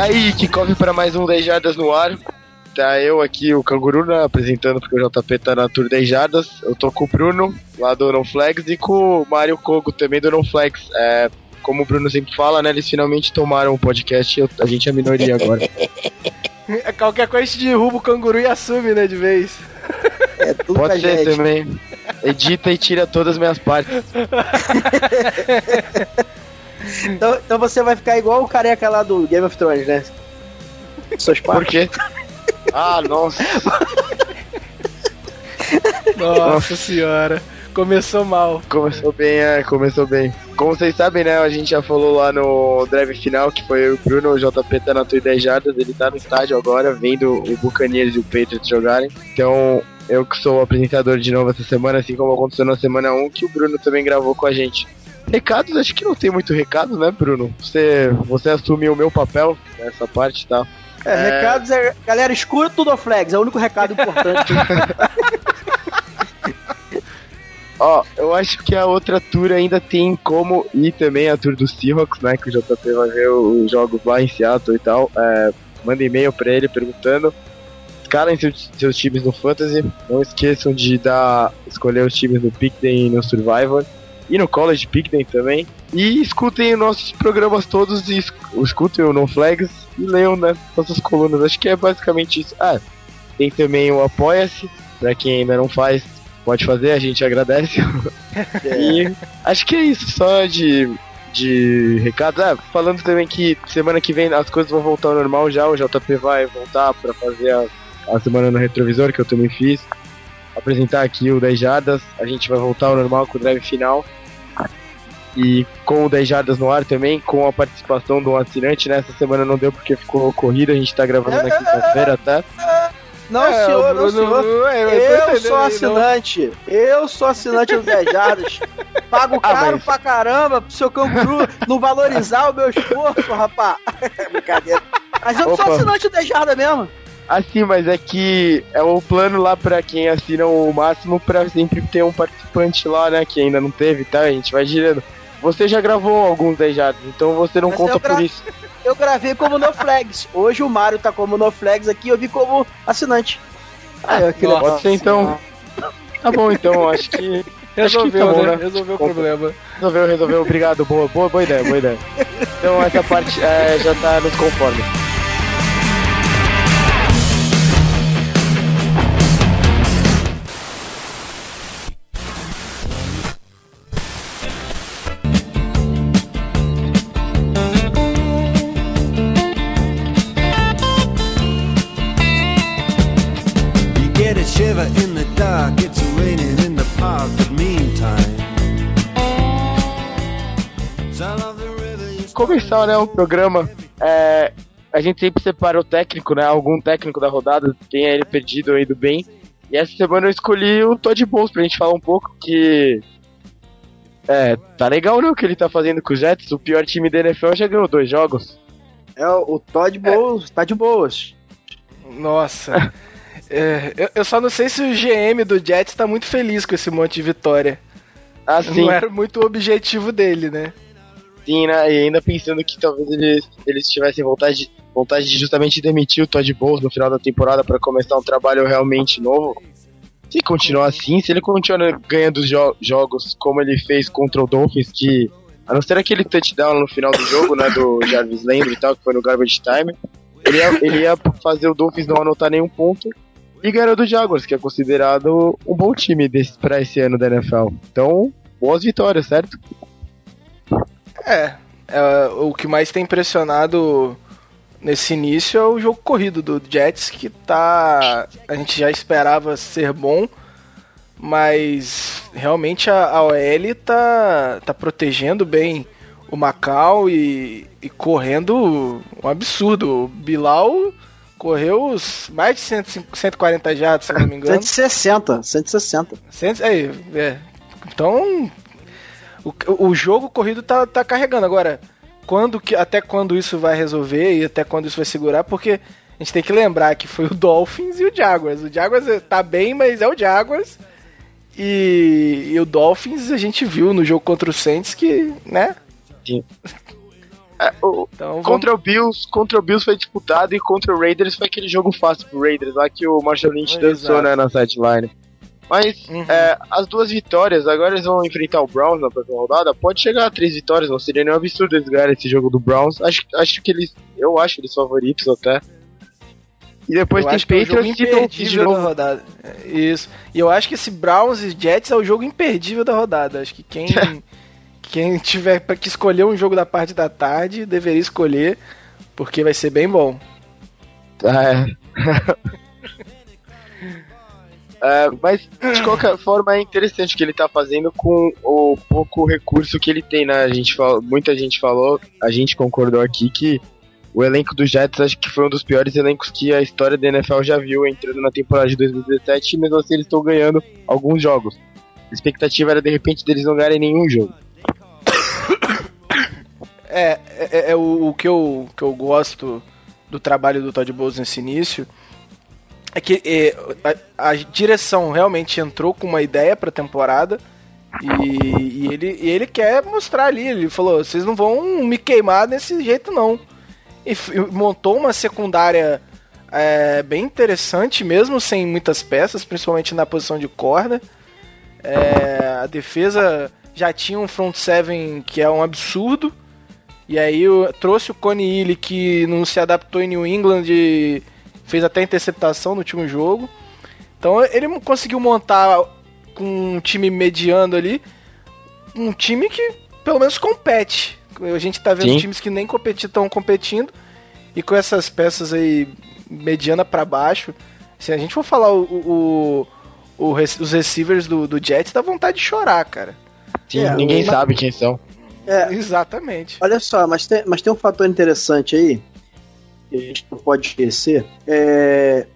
Tá aí, kickoff para mais um 10 Jardas no ar. Tá eu aqui, o Canguru, né, apresentando porque o JP tá na Tour 10 Jardas. Eu tô com o Bruno, lá do Non Flags, e com o Mário Kogo, também do Non Flags. É, como o Bruno sempre fala, né, eles finalmente tomaram o podcast e a gente é a minoria agora. Qualquer coisa a gente derruba o Canguru e assume, né, de vez. É Pode ser gente. também. Edita e tira todas as minhas partes. então, então você vai ficar igual o careca lá do Game of Thrones, né? Suas partes. Por quê? Ah, nossa. nossa senhora. Começou mal. Começou bem, é, começou bem. Como vocês sabem, né, a gente já falou lá no drive final que foi o Bruno, o JP tá na tua 10 jardas, ele tá no estádio agora, vendo o Buccaneers e o Patriots jogarem. Então, eu que sou o apresentador de novo essa semana, assim como aconteceu na semana 1, que o Bruno também gravou com a gente. Recados, acho que não tem muito recado, né, Bruno? Você, você assumiu o meu papel nessa parte, tá? É, é... recados é. Galera, escura tudo flags, é o único recado importante. Ó, eu acho que a outra tour ainda tem como ir também a tour do Seahawks, né? Que o JP vai ver os jogos lá em Seattle e tal. É, manda e-mail pra ele perguntando. Escalem seus, seus times no Fantasy. Não esqueçam de dar, escolher os times no Pickden e no Survivor e no College Pickden também. E escutem nossos programas todos e escutem o No Flags e leiam né, nossas colunas. Acho que é basicamente isso. Ah, tem também o Apoia-se, pra quem ainda não faz, pode fazer, a gente agradece. E acho que é isso, só de, de recado. Ah, falando também que semana que vem as coisas vão voltar ao normal já, o JP vai voltar para fazer a, a semana no retrovisor, que eu também fiz. Apresentar aqui o 10 Jardas, a gente vai voltar ao normal com o drive final e com o 10 Jardas no ar também, com a participação do assinante, né? Essa semana não deu porque ficou corrida, a gente tá gravando na quinta-feira, tá? Não, é, senhor, não, senhor. É, eu sou assinante. Não. Eu sou assinante do 10 Jardas. Pago ah, caro mas... pra caramba pro seu canguru não valorizar o meu esforço, rapá. Brincadeira. Mas eu Opa. sou assinante do 10 Jardas mesmo. Assim, mas é que é o plano lá pra quem assina o máximo pra sempre ter um participante lá, né? Que ainda não teve, tá? A gente vai girando. Você já gravou alguns 10 jardas, então você não Mas conta por isso. Eu gravei como no flags. Hoje o Mario tá como no flags aqui, eu vi como assinante. Ah, é, Nossa, pode ser então. Tá bom, então, acho que. Resolveu, acho que tá bom, né? né? Resolveu o problema. Resolveu, resolveu. Obrigado, boa, boa, boa ideia, boa ideia. Então essa parte é, já tá nos conformes. Começar, né, o programa, é, a gente sempre separa o técnico, né, algum técnico da rodada, tem ele perdido aí do bem. E essa semana eu escolhi o Todd Bowles pra gente falar um pouco que é, tá legal não o que ele tá fazendo com os Jets, o pior time da NFL já ganhou dois jogos. É, o Todd Bowles é. tá de boas. Nossa. é, eu, eu, só não sei se o GM do Jets tá muito feliz com esse monte de vitória. Assim. Não era muito o objetivo dele, né? Sim, né? E ainda pensando que talvez eles, eles tivessem vontade, vontade de justamente demitir o Todd Bowles no final da temporada para começar um trabalho realmente novo. Se continuar assim, se ele continuar ganhando jo jogos como ele fez contra o Dolphins, que a não ser aquele touchdown no final do jogo, né, do Jarvis Landry e tal, que foi no garbage time, ele ia, ele ia fazer o Dolphins não anotar nenhum ponto e ganhar do Jaguars, que é considerado um bom time pra esse ano da NFL. Então, boas vitórias, certo? É, é, o que mais tem impressionado nesse início é o jogo corrido do Jets, que tá. A gente já esperava ser bom, mas realmente a, a OL tá, tá protegendo bem o Macau e, e correndo um absurdo. O Bilal correu mais de 100, 140 jardas, se não me engano. 160, 160. 100, é, é. Então, o, o jogo corrido tá, tá carregando. Agora, quando que, até quando isso vai resolver e até quando isso vai segurar, porque a gente tem que lembrar que foi o Dolphins e o Jaguars. O Jaguars tá bem, mas é o Jaguars. E, e o Dolphins a gente viu no jogo contra o Saints que, né? Sim. É, o, então, contra vamos... o Bills, contra o Bills foi disputado e contra o Raiders foi aquele jogo fácil pro Raiders, lá que o Marshall Lynch dançou né, na sideline. Mas uhum. é, as duas vitórias, agora eles vão enfrentar o Browns na próxima rodada. Pode chegar a três vitórias, não seria nenhum absurdo eles ganharem esse jogo do Browns. Acho, acho que eles. Eu acho eles favoritos até. E depois eu tem Patriots é o imperdível da rodada. Isso. E eu acho que esse Browns e Jets é o jogo imperdível da rodada. Acho que quem quem tiver para que escolher um jogo da parte da tarde deveria escolher, porque vai ser bem bom. É. É, mas de qualquer forma é interessante o que ele tá fazendo com o pouco recurso que ele tem, né? A gente falou, muita gente falou, a gente concordou aqui que o elenco dos Jets acho que foi um dos piores elencos que a história da NFL já viu entrando na temporada de 2017 e mesmo assim eles estão ganhando alguns jogos. A expectativa era de repente deles não ganharem nenhum jogo. É, é, é o, o, que, eu, que eu gosto do trabalho do Todd Bowles nesse início é que é, a, a, direção realmente entrou com uma ideia pra temporada e, e, ele, e ele quer mostrar ali. Ele falou: vocês não vão me queimar desse jeito, não. E, e montou uma secundária é, bem interessante, mesmo sem muitas peças, principalmente na posição de corda. É, a defesa já tinha um front seven que é um absurdo. E aí eu trouxe o Coney Ely que não se adaptou em New England e fez até interceptação no último jogo. Então ele conseguiu montar com um time mediano ali, um time que pelo menos compete. A gente tá vendo Sim. times que nem competir estão competindo e com essas peças aí mediana para baixo, se a gente for falar o, o, o, os receivers do, do Jets, dá vontade de chorar, cara. Sim, é, ninguém sabe quem são. É, Exatamente. Olha só, mas tem, mas tem um fator interessante aí que a gente não pode esquecer, é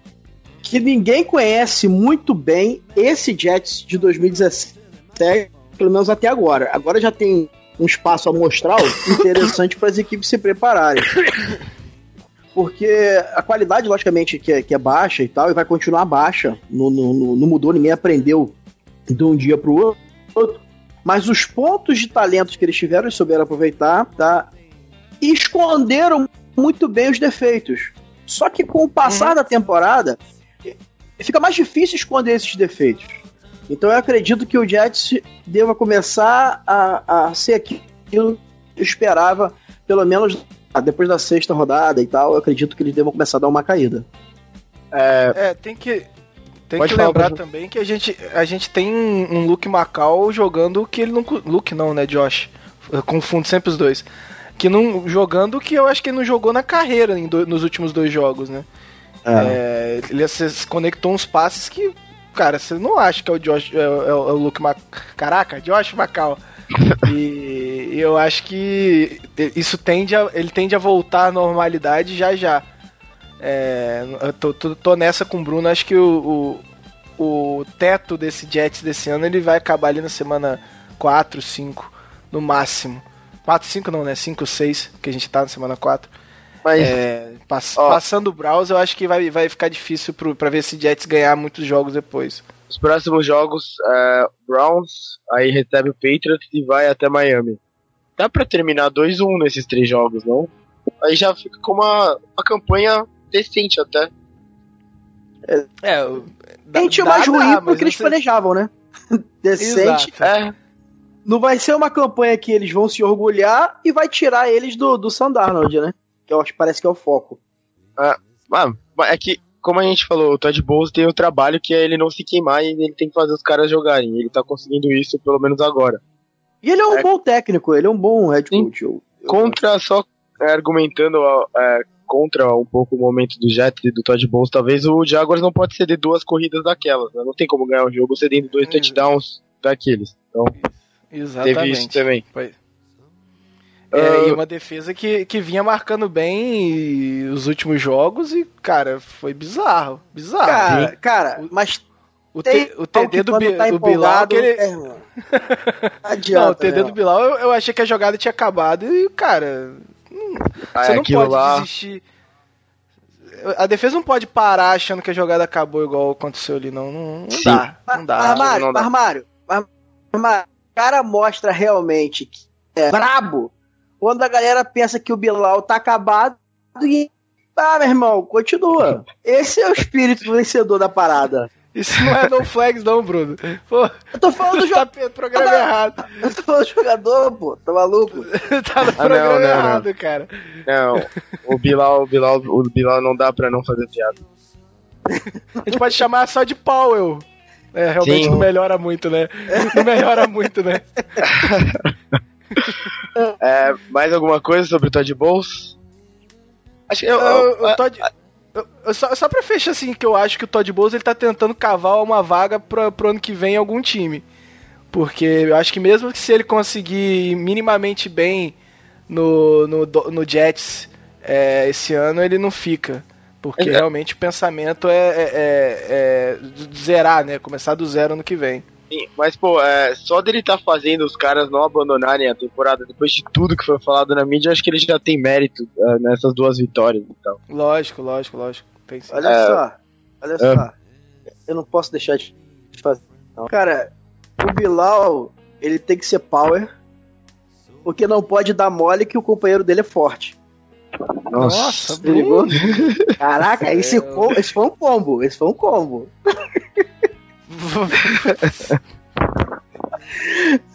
que ninguém conhece muito bem esse Jets de 2017, pelo menos até agora. Agora já tem um espaço amostral interessante para as equipes se prepararem. Porque a qualidade, logicamente, que é, que é baixa e tal, e vai continuar baixa, não, não, não mudou, ninguém aprendeu de um dia para o outro. Mas os pontos de talentos que eles tiveram, eles souberam aproveitar, tá? E esconderam muito bem os defeitos. Só que com o passar uhum. da temporada, fica mais difícil esconder esses defeitos. Então eu acredito que o Jets deva começar a, a ser aquilo que eu esperava, pelo menos depois da sexta rodada e tal. Eu acredito que eles devam começar a dar uma caída. É, é tem que. Tem Pode que lembrar também que a gente, a gente tem um Luke Macau jogando que ele não. Luke não, né, Josh? Eu confundo sempre os dois que não jogando que eu acho que ele não jogou na carreira do, nos últimos dois jogos, né? É. É, ele se conectou uns passes que, cara, você não acha que é o Josh, é, é, é o Luke Mac... Caraca, Josh Macau. e eu acho que isso tende a, ele tende a voltar à normalidade já já. É, eu tô, tô, tô, nessa com o Bruno, acho que o, o, o teto desse Jets desse ano ele vai acabar ali na semana 4, 5, no máximo. 4, 5 não, né? 5, 6, que a gente tá na semana 4. Mas, é, pass ó, passando o browser, eu acho que vai, vai ficar difícil pro, pra ver se Jets ganhar muitos jogos depois. Os próximos jogos, é, Browns, aí recebe o Patriots e vai até Miami. Dá pra terminar 2-1 nesses três jogos, não? Aí já fica com uma, uma campanha decente até. É, é dá, tinha mais ruim porque eles planejavam, né? decente. Exato. É não vai ser uma campanha que eles vão se orgulhar e vai tirar eles do, do Sandarnold, né? Que eu acho que parece que é o foco. Ah, é que, como a gente falou, o Todd Bowles tem o trabalho que é ele não se queimar e ele tem que fazer os caras jogarem. Ele tá conseguindo isso, pelo menos agora. E ele é um é, bom técnico, ele é um bom head coach. Eu, eu contra, só é, argumentando é, contra um pouco o momento do Jets e do Todd Bowles, talvez o Jaguars não pode ceder duas corridas daquelas. Né? Não tem como ganhar um jogo cedendo dois hum. touchdowns daqueles. Então. Exatamente. Teve isso também. Foi. É, uh... E uma defesa que, que vinha marcando bem os últimos jogos e, cara, foi bizarro. Bizarro. Cara, cara mas o, te, o TD do, tá do Bilal. Que ele... é, adianta, não, o TD né? do Bilal eu, eu, achei que a jogada tinha acabado e, cara. ah, você não pode lá... desistir. A defesa não pode parar achando que a jogada acabou igual aconteceu ali, não. Não, não dá. Não dá. Armário, não dá. armário. armário cara mostra realmente que é brabo, quando a galera pensa que o Bilal tá acabado e. Ah, meu irmão, continua. Esse é o espírito vencedor da parada. Isso não é no flags, não, Bruno. Pô, eu tô falando do jogador. Tá programa tá, errado. Eu tô falando do jogador, pô. Tá maluco? tá no ah, programa não, não, errado, não. cara. Não, o Bilal, o Bilal, o Bilal não dá pra não fazer piada. A gente pode chamar só de Powell. É, realmente Sim. não melhora muito, né? Não melhora muito, né? é, mais alguma coisa sobre o Todd Bowles? Acho que eu, eu, eu, Todd, eu, só, só pra fechar assim, que eu acho que o Todd Bowles ele tá tentando cavar uma vaga pra, pro ano que vem em algum time. Porque eu acho que mesmo que se ele conseguir minimamente bem no, no, no Jets é, esse ano, ele não fica. Porque é. realmente o pensamento é, é, é, é, zerar, né? Começar do zero no que vem. Sim, mas, pô, é, só dele estar tá fazendo os caras não abandonarem a temporada depois de tudo que foi falado na mídia, acho que ele já tem mérito é, nessas duas vitórias então. Lógico, lógico, lógico. Olha é, só, olha é. só. Eu não posso deixar de fazer. Não. Cara, o Bilal, ele tem que ser power, porque não pode dar mole que o companheiro dele é forte. Nossa, Nossa Caraca, esse, esse foi um combo. Esse foi um combo.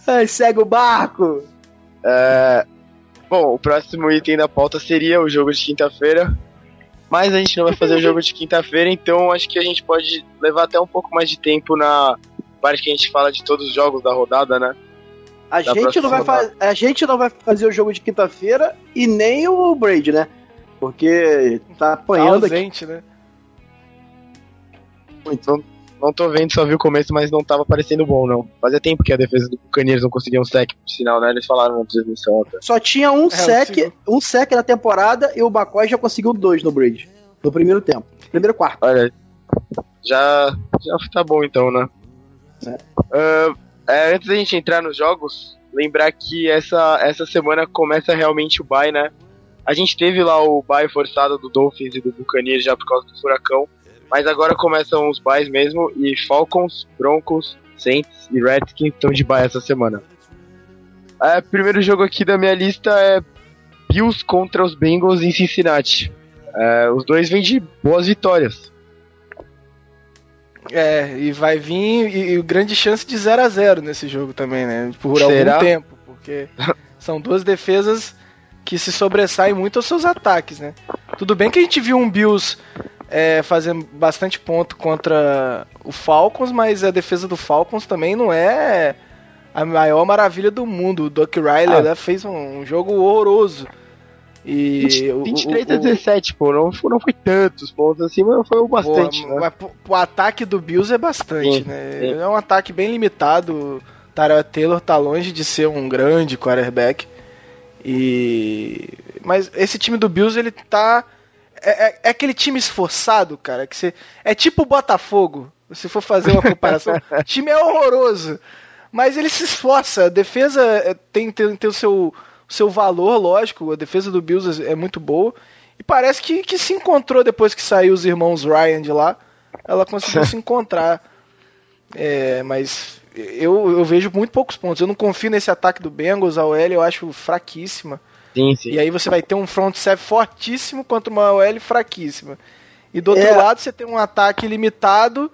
Ai, segue o barco! É, bom, o próximo item da pauta seria o jogo de quinta-feira. Mas a gente não vai fazer o jogo de quinta-feira, então acho que a gente pode levar até um pouco mais de tempo na parte que a gente fala de todos os jogos da rodada, né? A, gente não, vai a gente não vai fazer o jogo de quinta-feira e nem o Braid, né? Porque tá apanhando tá ausente, aqui. né? Então, não tô vendo, só vi o começo, mas não tava parecendo bom, não. Fazia tempo que a defesa do Buccaneers não conseguia um sec por sinal, né? Eles falaram na transmissão até. Só tinha um é, sec, um sec na temporada e o McCoy já conseguiu dois no Bridge. No primeiro tempo. Primeiro quarto. Olha, já, já tá bom então, né? É. Uh, é, antes da gente entrar nos jogos, lembrar que essa, essa semana começa realmente o bye, né? A gente teve lá o bye forçado do Dolphins e do Buccaneers já por causa do furacão. Mas agora começam os buys mesmo e Falcons, Broncos, Saints e Redskins estão de bye essa semana. É, primeiro jogo aqui da minha lista é Bills contra os Bengals em Cincinnati. É, os dois vêm de boas vitórias. É, e vai vir e, e grande chance de 0 a 0 nesse jogo também, né? Por Será? algum tempo, porque são duas defesas que se sobressaem muito aos seus ataques, né? Tudo bem que a gente viu um Bills é, fazendo bastante ponto contra o Falcons, mas a defesa do Falcons também não é a maior maravilha do mundo. O Doc Riley ah. Fez um, um, jogo horroroso. E 20, 23 o, o, a 17, pô, não, não foi tantos pontos assim, mas foi o bastante. Pô, né? O ataque do Bills é bastante, sim, né? Sim. É um ataque bem limitado. Tara Taylor tá longe de ser um grande quarterback. E mas esse time do Bills ele tá é, é, é, aquele time esforçado, cara, que você é tipo o Botafogo. Se for fazer uma comparação, o time é horroroso, mas ele se esforça. A defesa é, tem, tem, tem o seu, seu valor, lógico. A defesa do Bills é, é muito boa e parece que, que se encontrou depois que saiu os irmãos Ryan de lá. Ela conseguiu se encontrar. É, mas eu, eu vejo muito poucos pontos. Eu não confio nesse ataque do Bengals. A OL eu acho fraquíssima. Sim, sim. E aí você vai ter um front seven fortíssimo contra uma OL fraquíssima. E do outro é. lado você tem um ataque limitado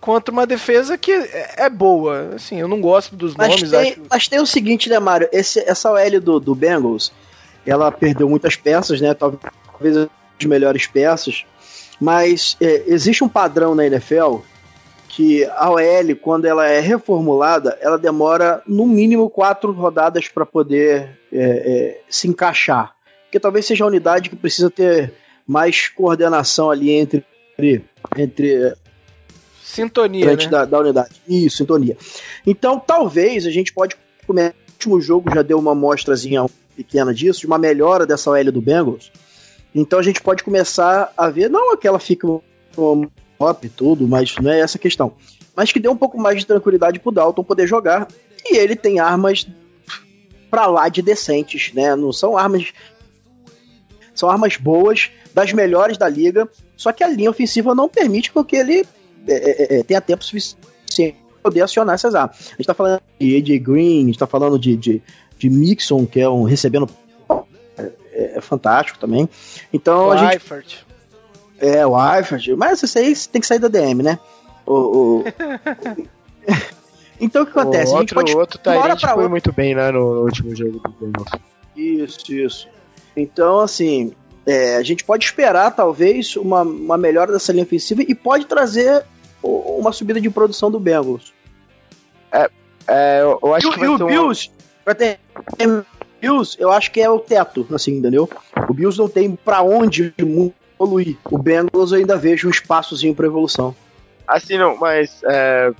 contra uma defesa que é, é boa. Assim, eu não gosto dos mas nomes. Tem, acho... Mas tem o seguinte, né, Mário? Esse, essa OL do, do Bengals, ela perdeu muitas peças, né? Talvez as melhores peças. Mas é, existe um padrão na NFL que a OL, quando ela é reformulada, ela demora no mínimo quatro rodadas para poder é, é, se encaixar. Porque talvez seja a unidade que precisa ter mais coordenação ali entre. entre sintonia né? da, da, unidade. Isso, sintonia. Então, talvez a gente pode começar. O último jogo já deu uma amostrazinha pequena disso, de uma melhora dessa OL do Bengals. Então a gente pode começar a ver, não aquela fica top e tudo, mas não é essa a questão. Mas que dê um pouco mais de tranquilidade pro Dalton poder jogar. E ele tem armas pra lá de decentes, né? Não são armas. São armas boas, das melhores da liga. Só que a linha ofensiva não permite que ele é, é, é, tenha tempo suficiente para poder acionar essas armas. A gente tá falando de AJ Green, a gente tá falando de, de, de Mixon, que é um recebendo é fantástico também. Então o a gente. Eifert. É, o Eifert. Mas isso aí tem que sair da DM, né? O. o... então o que acontece? O outro, a gente pode. o outro Tyrant foi outro. muito bem, né, no, no último jogo do Bengals. Isso, isso. Então, assim, é, a gente pode esperar, talvez, uma, uma melhora dessa linha ofensiva e pode trazer uma subida de produção do Bengals. É, é eu, eu acho e, que vai e o Bills, vai ter, Bills, eu acho que é o teto, assim, entendeu? O Bills não tem para onde evoluir. O Bengals eu ainda vejo um espaçozinho para evolução. Assim, não, mas é,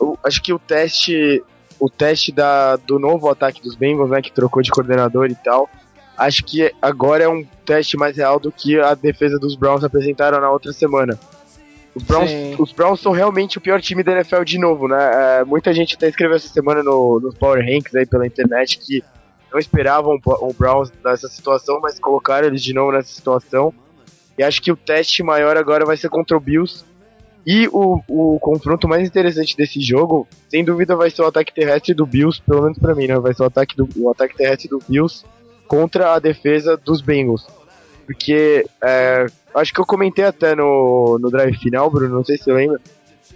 eu acho que o teste o teste da, do novo ataque dos Bengals, né, que trocou de coordenador e tal, acho que agora é um teste mais real do que a defesa dos Browns apresentaram na outra semana. Os Browns, os Browns são realmente o pior time da NFL de novo, né? É, muita gente até escreveu essa semana no, nos Power Rankings aí pela internet que não esperavam o Browns nessa situação, mas colocaram eles de novo nessa situação. E acho que o teste maior agora vai ser contra o Bills. E o, o confronto mais interessante desse jogo, sem dúvida, vai ser o ataque terrestre do Bills, pelo menos para mim, né? Vai ser o ataque, do, o ataque terrestre do Bills contra a defesa dos Bengals. Porque é, acho que eu comentei até no, no drive final, Bruno, não sei se você lembra.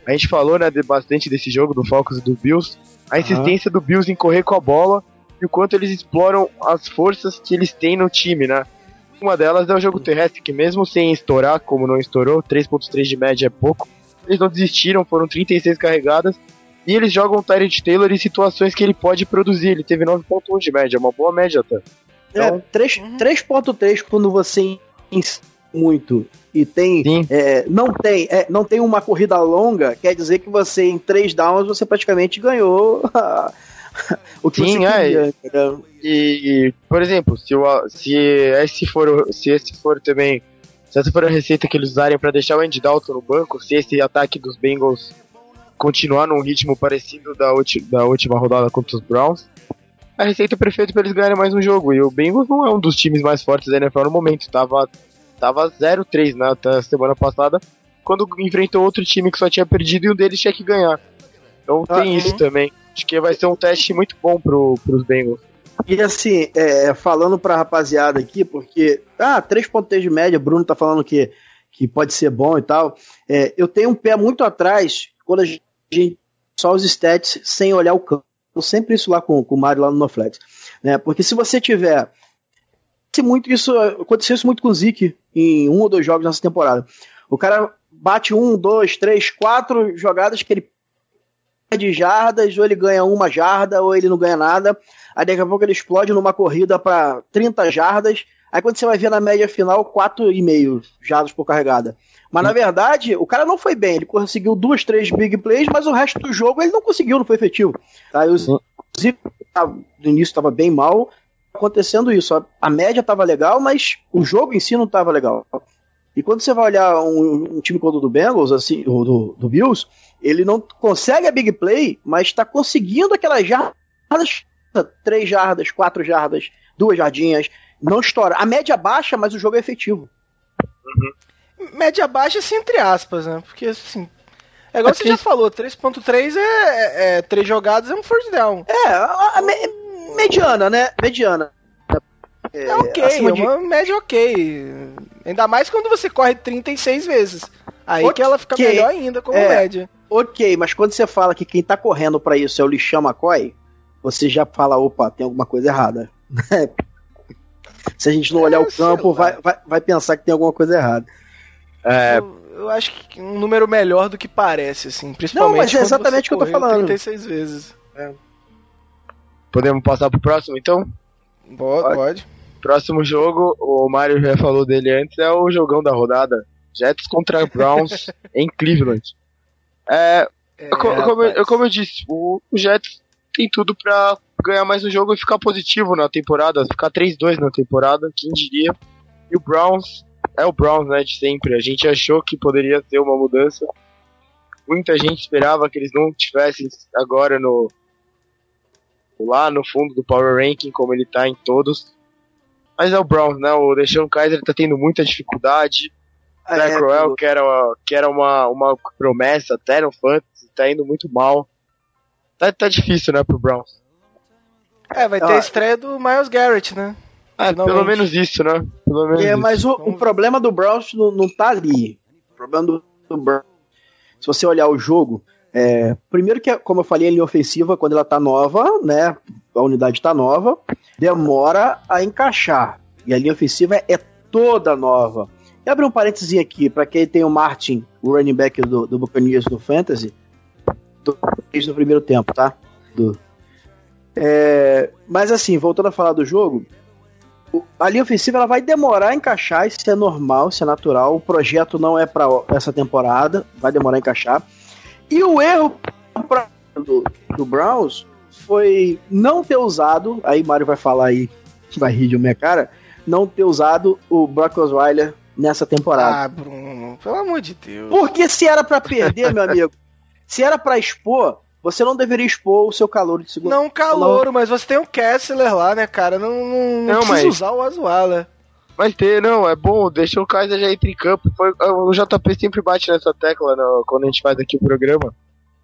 A gente falou né, de, bastante desse jogo do Falcons e do Bills. A insistência uhum. do Bills em correr com a bola e o quanto eles exploram as forças que eles têm no time, né? Uma delas é o jogo terrestre, que mesmo sem estourar, como não estourou, 3.3 de média é pouco, eles não desistiram, foram 36 carregadas, e eles jogam o Tyrant Taylor em situações que ele pode produzir, ele teve 9.1 de média, uma boa média até. Então, é, 3.3 uhum. quando você muito e tem é, não tem é, não tem uma corrida longa quer dizer que você em três downs você praticamente ganhou o que Sim, você queria, é. e, e, por exemplo se, o, se esse for se esse for também se essa for a receita que eles usarem para deixar o Andy Dalton no banco se esse ataque dos Bengals continuar num ritmo parecido da, da última rodada contra os Browns a receita perfeita para eles ganharem mais um jogo. E o Bengals não é um dos times mais fortes da NFL no momento. Tava, tava 0-3 na né, semana passada, quando enfrentou outro time que só tinha perdido e um deles tinha que ganhar. Então ah, tem isso também. Acho que vai ser um teste muito bom pro, pros Bengals. E assim, é, falando pra rapaziada aqui, porque. Ah, 3.3 de média, Bruno tá falando que, que pode ser bom e tal. É, eu tenho um pé muito atrás quando a gente só os stats sem olhar o campo sempre isso lá com, com o Mario lá no Noflex. Né? Porque se você tiver. Muito isso, aconteceu isso muito com o Zeke em um ou dois jogos nessa temporada. O cara bate um, dois, três, quatro jogadas que ele perde jardas, ou ele ganha uma jarda, ou ele não ganha nada. Aí daqui a pouco ele explode numa corrida para 30 jardas. Aí quando você vai ver na média final, 4,5 jardas por carregada. Mas na verdade, o cara não foi bem. Ele conseguiu duas, três big plays, mas o resto do jogo ele não conseguiu, não foi efetivo. Tá? Zico no início estava bem mal. Acontecendo isso. A, a média estava legal, mas o jogo em si não estava legal. E quando você vai olhar um, um time como o do Bengals, assim, o do, do Bills, ele não consegue a big play, mas está conseguindo aquelas jardas, três jardas, quatro jardas, duas jardinhas, não estoura. A média baixa, mas o jogo é efetivo. Uhum média baixa, assim, entre aspas, né? Porque, assim, é igual você já falou, 3.3 é, é, é três jogadas é um first down. É, a, a me, mediana, né? Mediana. É, é ok, é uma média ok. Ainda mais quando você corre 36 vezes. Aí okay. que ela fica melhor ainda como é, média. Ok, mas quando você fala que quem tá correndo para isso é o Lixão McCoy, você já fala, opa, tem alguma coisa errada. Se a gente não olhar o campo, vai, vai, vai pensar que tem alguma coisa errada. É... Eu, eu, acho que um número melhor do que parece, assim. Principalmente. Não, mas é exatamente o que eu tô falando. 36 vezes. É. Podemos passar pro próximo, então? Pode, pode. Próximo jogo, o Mario já falou dele antes, é o jogão da rodada. Jets contra Browns em Cleveland. É, é como, eu, como, eu, disse, o, o Jets tem tudo para ganhar mais um jogo e ficar positivo na temporada, ficar 3-2 na temporada, quem diria. E o Browns é o Browns, né, de sempre. A gente achou que poderia ter uma mudança. Muita gente esperava que eles não tivessem agora no lá no fundo do Power Ranking, como ele tá em todos. Mas é o Browns, né? O Deshaun Kaiser tá tendo muita dificuldade. É, Zach Crowell, que era, uma, que era uma, uma promessa até no Fantasy, tá indo muito mal. Tá, tá difícil, né, pro Browns. É, vai ter a estreia do Miles Garrett, né? Ah, pelo menos isso, né? Pelo menos é, mas isso. o, o, problema do Browns não, não tá ali. O problema do, do Browns, se você olhar o jogo, é, primeiro que, como eu falei, a linha ofensiva, quando ela tá nova, né, a unidade tá nova, demora a encaixar. E a linha ofensiva é toda nova. E abrir um parênteses aqui, para quem tem o Martin, o running back do, do Buccaneers no Fantasy, fez no primeiro tempo, tá? Do, é, mas assim, voltando a falar do jogo, a linha ofensiva ela vai demorar a encaixar, isso é normal, isso é natural. O projeto não é para essa temporada, vai demorar a encaixar. E o erro do, do Browns foi não ter usado, aí Mário vai falar aí, vai rir de minha cara, não ter usado o Brock Osweiler nessa temporada. Ah, Bruno, pelo amor de Deus. Porque se era para perder, meu amigo, se era para expor, você não deveria expor o seu calor de segundo. Não calor, mas você tem o Kessler lá, né, cara? Não, não, não, não precisa mas... usar o Osweiler. Mas ter, não, é bom, deixa o Kaiser já entre em campo. Foi, o JP sempre bate nessa tecla no, quando a gente faz aqui o programa.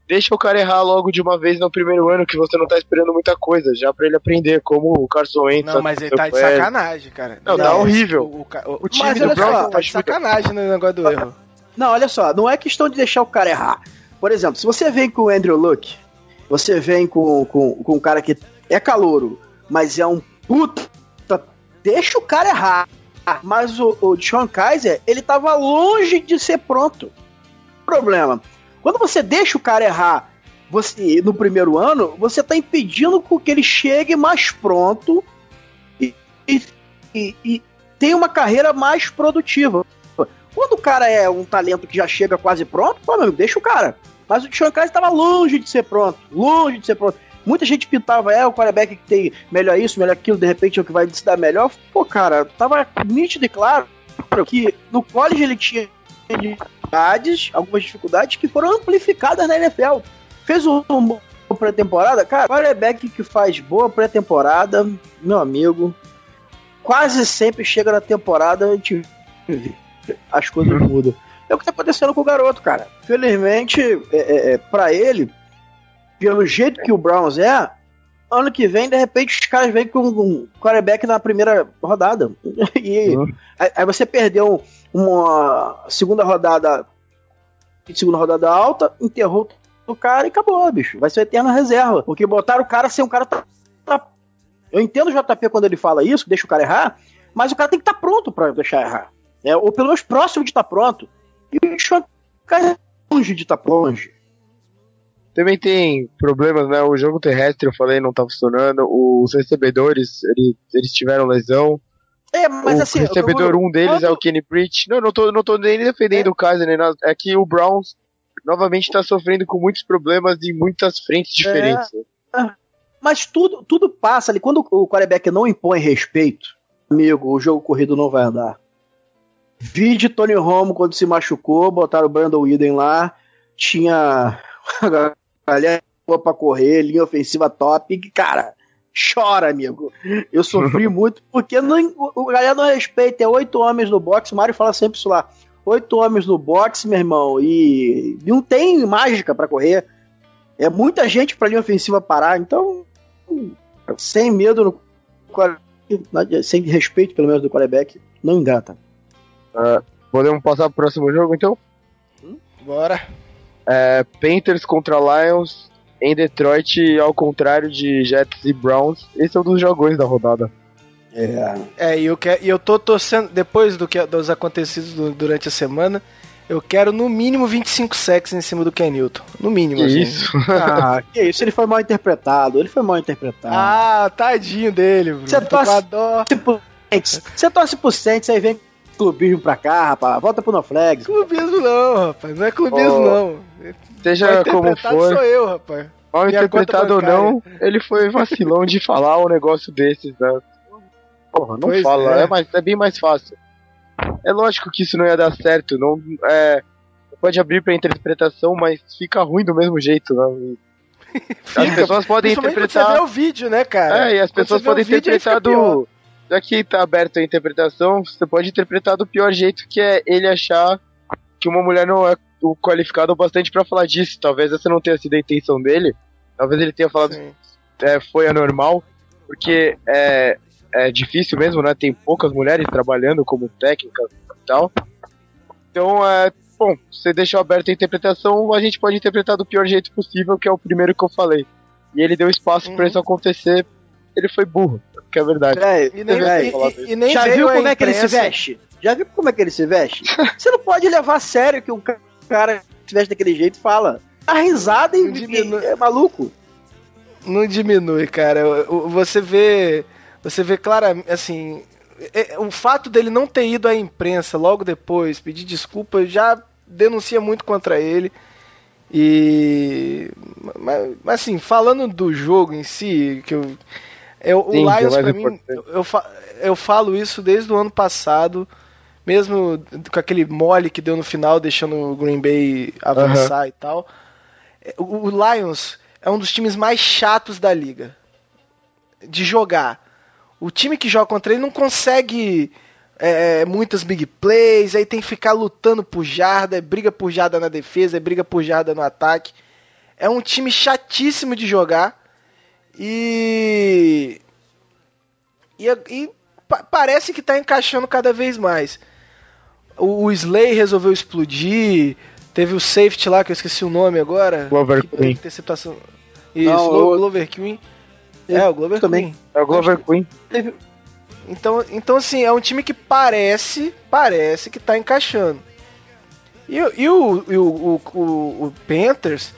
Deixa o cara errar logo de uma vez no primeiro ano, que você não tá esperando muita coisa, já pra ele aprender como o Carson Wentz. Não, mas ele tá de sacanagem, cara. Não, não tá horrível. O, o, o time do Brown tá de sacanagem no negócio do erro. Não, olha só, não é questão de deixar o cara errar. Por exemplo, se você vem com o Andrew Luck, você vem com, com, com um cara que é calouro, mas é um puta, deixa o cara errar. Mas o, o Sean Kaiser, ele tava longe de ser pronto. Problema quando você deixa o cara errar você no primeiro ano, você está impedindo que ele chegue mais pronto e, e, e, e tenha uma carreira mais produtiva. Quando o cara é um talento que já chega quase pronto, pô, meu, deixa o cara. Mas o Sean Kaiser estava longe de ser pronto, longe de ser pronto. Muita gente pintava, é, o quarterback que tem melhor isso, melhor aquilo, de repente é o que vai se dar melhor. Pô, cara, tava nítido e claro que no college ele tinha dificuldades, algumas dificuldades que foram amplificadas na NFL. Fez um pré-temporada, cara, quarterback que faz boa pré-temporada, meu amigo, quase sempre chega na temporada a gente vê, as coisas uhum. mudam. É o que tá acontecendo com o garoto, cara. Felizmente, é, é, é para ele, pelo jeito que o Browns é, ano que vem, de repente, os caras vêm com um quarterback na primeira rodada. E uhum. aí, aí, você perdeu uma segunda rodada segunda rodada alta, enterrou o cara e acabou, bicho. Vai ser eterna reserva. Porque botaram o cara sem o cara tá, tá. Eu entendo o JP quando ele fala isso, deixa o cara errar, mas o cara tem que estar tá pronto para deixar errar. É, ou pelo menos próximo de estar tá pronto. E o é longe de estar tá longe. Também tem problemas, né? O jogo terrestre, eu falei, não tá funcionando. Os recebedores, eles, eles tiveram lesão. É, mas o assim. recebedor um deles é o Kenny Britt. Não, não tô, não tô nem defendendo é. o Kaiser, nem nada. É que o Browns novamente tá sofrendo com muitos problemas em muitas frentes é. diferentes. É. Mas tudo, tudo passa ali. Quando o quarterback não impõe respeito, amigo, o jogo corrido não vai andar. Vide Tony Romo quando se machucou, botaram o Brandon Whedon lá, tinha a galera pra correr, linha ofensiva top, cara, chora, amigo. Eu sofri muito porque não, o galera não respeita. É oito homens no boxe. O Mário fala sempre isso lá. Oito homens no boxe, meu irmão. E não tem mágica para correr. É muita gente pra linha ofensiva parar. Então, sem medo no sem respeito, pelo menos, do quarterback, não engata. Uh, podemos passar pro próximo jogo, então? Bora. É, Panthers contra Lions em Detroit, ao contrário de Jets e Browns, esse é um dos jogos da rodada. É, é e eu, que, e eu tô torcendo, depois do que, dos acontecidos do, durante a semana, eu quero no mínimo 25 sacks em cima do Ken Newton. No mínimo, que assim. Isso. ah, que isso, ele foi mal interpretado. Ele foi mal interpretado. Ah, tadinho dele, Bruno. Você torce, pro, você torce pro Saints, aí vem clubismo pra cá, rapaz. Volta pro No Flags. Clubismo não, rapaz. Não é clubismo, oh. não. Seja como for. sou eu, rapaz. Mal Minha interpretado ou não, ele foi vacilão de falar um negócio desses, né? Porra, não pois fala, é. é. mais, é bem mais fácil. É lógico que isso não ia dar certo, não é, pode abrir para interpretação, mas fica ruim do mesmo jeito, né? As pessoas podem interpretar. Você vê o vídeo, né, cara? É, e as pessoas podem interpretar do. Já que tá aberto a interpretação, você pode interpretar do pior jeito, que é ele achar que uma mulher não é o qualificado bastante para falar disso. Talvez essa não tenha sido a intenção dele. Talvez ele tenha falado é, foi anormal, porque é, é difícil mesmo, né? Tem poucas mulheres trabalhando como técnica e tal. Então, é, bom, você deixou aberto a interpretação, a gente pode interpretar do pior jeito possível, que é o primeiro que eu falei. E ele deu espaço uhum. para isso acontecer. Ele foi burro, que é verdade. É, e nem, e, e, e nem Já viu como é que ele se veste? Já viu como é que ele se veste? você não pode levar a sério que um cara se veste daquele jeito e fala. A risada e, diminui... é maluco. Não diminui, cara. Você vê. Você vê claramente, assim, é, o fato dele não ter ido à imprensa logo depois, pedir desculpa, já denuncia muito contra ele. E. Mas, mas assim, falando do jogo em si, que eu. Eu Sim, o Lions, pra mim, eu, eu falo isso desde o ano passado, mesmo com aquele mole que deu no final, deixando o Green Bay avançar uhum. e tal. O, o Lions é um dos times mais chatos da liga de jogar o time que joga contra ele não consegue é, é, muitas big plays, aí tem que ficar lutando por jarda, é briga por jarda na defesa, é briga por jarda no ataque. É um time chatíssimo de jogar e. E, e parece que está encaixando cada vez mais. O, o Slay resolveu explodir, teve o safety lá, que eu esqueci o nome agora. Glover Queen. Interceptação. Isso, Não, Glover Queen. É, o Glover também. Queen. É o Glover Queen. Então, então, assim, é um time que parece, parece que tá encaixando. E, e, o, e o, o, o, o, Panthers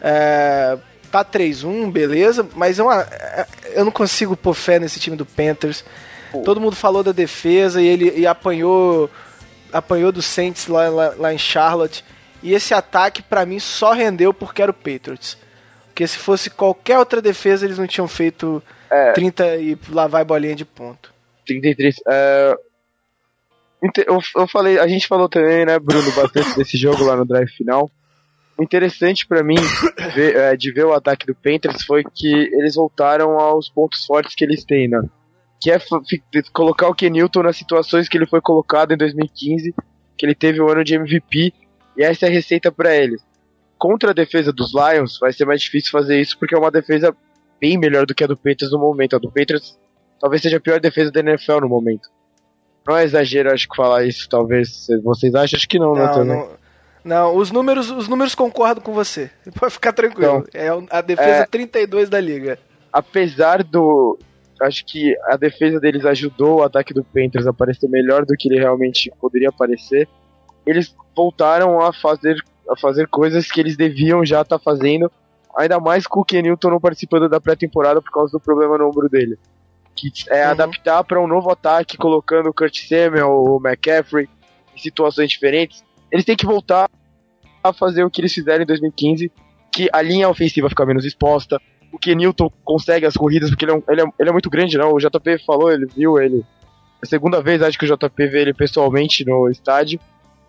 é, tá 3-1, beleza, mas é uma, é, eu não consigo pôr fé nesse time do Panthers. Pô. Todo mundo falou da defesa e ele e apanhou apanhou do Saints lá, lá, lá em Charlotte. E esse ataque, para mim, só rendeu porque era o Patriots. Porque se fosse qualquer outra defesa, eles não tinham feito é, 30 e lá vai bolinha de ponto. 33. É, eu, eu falei, a gente falou também, né, Bruno, bastante desse jogo lá no drive final. O interessante para mim ver, é, de ver o ataque do Panthers foi que eles voltaram aos pontos fortes que eles têm, né? Que é colocar o Kenilton nas situações que ele foi colocado em 2015, que ele teve o ano de MVP, e essa é a receita para eles contra a defesa dos Lions vai ser mais difícil fazer isso porque é uma defesa bem melhor do que a do Patriots no momento. A do Patriots talvez seja a pior defesa da NFL no momento. Não é exagero, acho que falar isso, talvez. Vocês acham? Acho que não, né, não, né, não, não, os números, os números concordam com você. Pode ficar tranquilo. Então, é a defesa é, 32 da liga. Apesar do. Acho que a defesa deles ajudou o ataque do Panthers a parecer melhor do que ele realmente poderia parecer. Eles voltaram a fazer a fazer coisas que eles deviam já estar tá fazendo, ainda mais com o Kenilton não participando da pré-temporada por causa do problema no ombro dele. Que é uhum. adaptar para um novo ataque, colocando o Kurt Samuel, o McCaffrey em situações diferentes. Eles têm que voltar a fazer o que eles fizeram em 2015, que a linha ofensiva fica menos exposta, o Kenilton consegue as corridas, porque ele é, um, ele, é, ele é, muito grande, não? O JP falou, ele viu ele. É a segunda vez, acho que o JP vê ele pessoalmente no estádio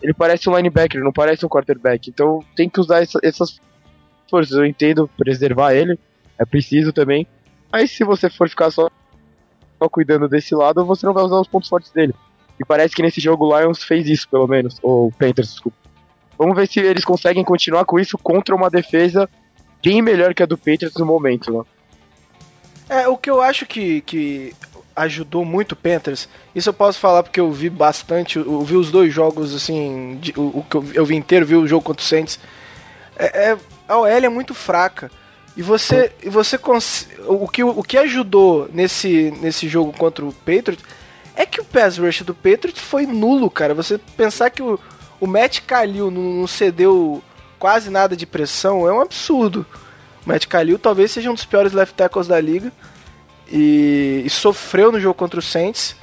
ele parece um linebacker, não parece um quarterback. Então tem que usar essa, essas forças. Eu entendo preservar ele, é preciso também. Mas se você for ficar só, só cuidando desse lado, você não vai usar os pontos fortes dele. E parece que nesse jogo o Lions fez isso, pelo menos. Ou Panthers, desculpa. Vamos ver se eles conseguem continuar com isso contra uma defesa bem melhor que a do Patriots no momento, né? É, o que eu acho que, que ajudou muito o Panthers. Isso eu posso falar porque eu vi bastante, eu vi os dois jogos assim, de, o, o, que eu, eu, vi inteiro, vi o jogo contra o Saints. É, é, a OL é muito fraca. E você, e você o que o que ajudou nesse nesse jogo contra o Patriots é que o pass rush do Patriots foi nulo, cara. Você pensar que o, o Matt Kalil não, cedeu quase nada de pressão é um absurdo. O Matt Kalil talvez seja um dos piores left tackles da liga e, e, sofreu no jogo contra o Saints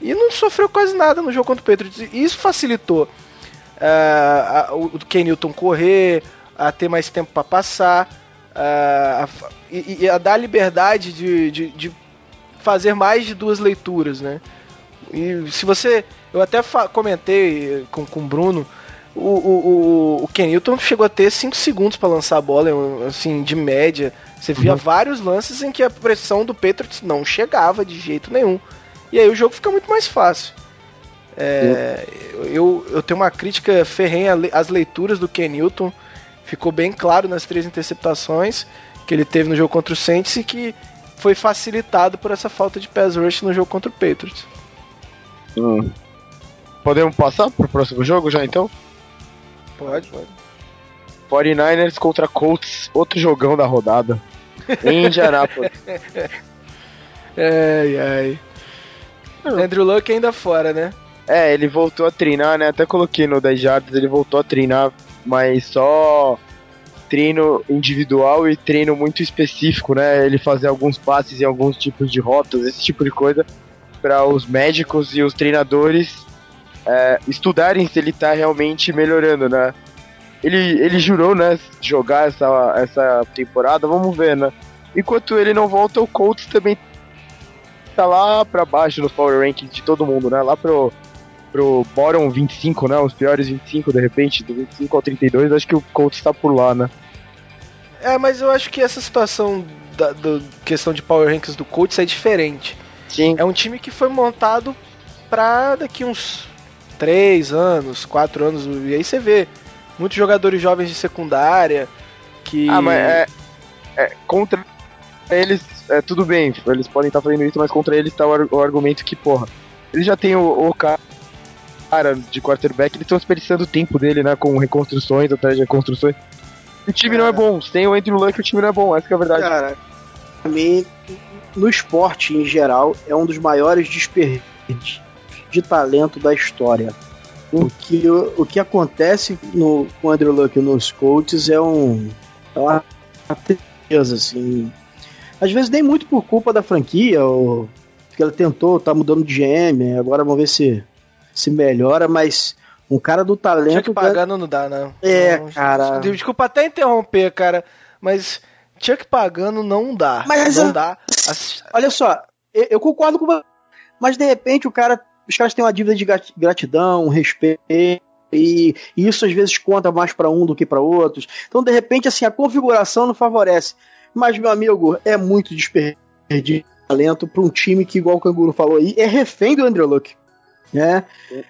e não sofreu quase nada no jogo contra o Patriots. E isso facilitou uh, a, o Ken Newton correr, a ter mais tempo para passar, uh, a, e, e, a dar liberdade de, de, de, fazer mais de duas leituras, né? E se você, eu até comentei com, com o Bruno, o, o, o, Ken Newton chegou a ter 5 segundos para lançar a bola, assim, de média. Você via uhum. vários lances em que a pressão do Patriots não chegava de jeito nenhum. E aí o jogo fica muito mais fácil. É, eu, eu tenho uma crítica ferrenha às leituras do Ken Newton. Ficou bem claro nas três interceptações que ele teve no jogo contra o Saints e que foi facilitado por essa falta de pass rush no jogo contra o Patriots. Hum. Podemos passar pro próximo jogo já então? Pode, pode. 49ers contra Colts, outro jogão da rodada. Em Indianápolis. ai, ai. Andrew Luck ainda fora, né? É, ele voltou a treinar, né? Até coloquei no 10 Jardas, ele voltou a treinar, mas só treino individual e treino muito específico, né? Ele fazer alguns passes em alguns tipos de rotas, esse tipo de coisa, para os médicos e os treinadores é, estudarem se ele tá realmente melhorando, né? Ele, ele jurou, né, jogar essa, essa temporada, vamos ver, né? Enquanto ele não volta, o Colts também tá lá pra baixo nos power rankings de todo mundo, né? Lá pro, pro bottom 25, né? Os piores 25, de repente, do 25 ao 32, acho que o Colts tá por lá, né? É, mas eu acho que essa situação da do, questão de power rankings do Colts é diferente. Sim. É um time que foi montado pra daqui uns 3 anos, 4 anos, e aí você vê muitos jogadores jovens de secundária que. Ah, mas é, é contra eles, é, tudo bem, eles podem estar fazendo isso, mas contra eles tá o, o argumento que, porra, eles já tem o, o cara de quarterback, eles estão desperdiçando o tempo dele, né, com reconstruções atrás de reconstruções. O time cara. não é bom, sem o Andrew Luck o time não é bom, essa é a verdade. Cara, pra mim, no esporte em geral, é um dos maiores desperdícios de talento da história. O que, o, que acontece no, com o Andrew Luck nos Colts é um. É uma tristeza, assim. Às vezes nem muito por culpa da franquia, ou que ela tentou, tá mudando de GM, agora vamos ver se, se melhora, mas um cara do talento. Chuck Pagano não dá, não. É, não, cara. Desculpa até interromper, cara, mas Chuck Pagano não dá. Mas não dá. Olha só, eu, eu concordo com você, mas de repente o cara os caras têm uma dívida de gratidão, respeito, e, isso às vezes conta mais para um do que para outros. Então, de repente, assim, a configuração não favorece. Mas, meu amigo, é muito desperdício de talento para um time que, igual o Canguru falou aí, é refém do Andrew Luck. Né?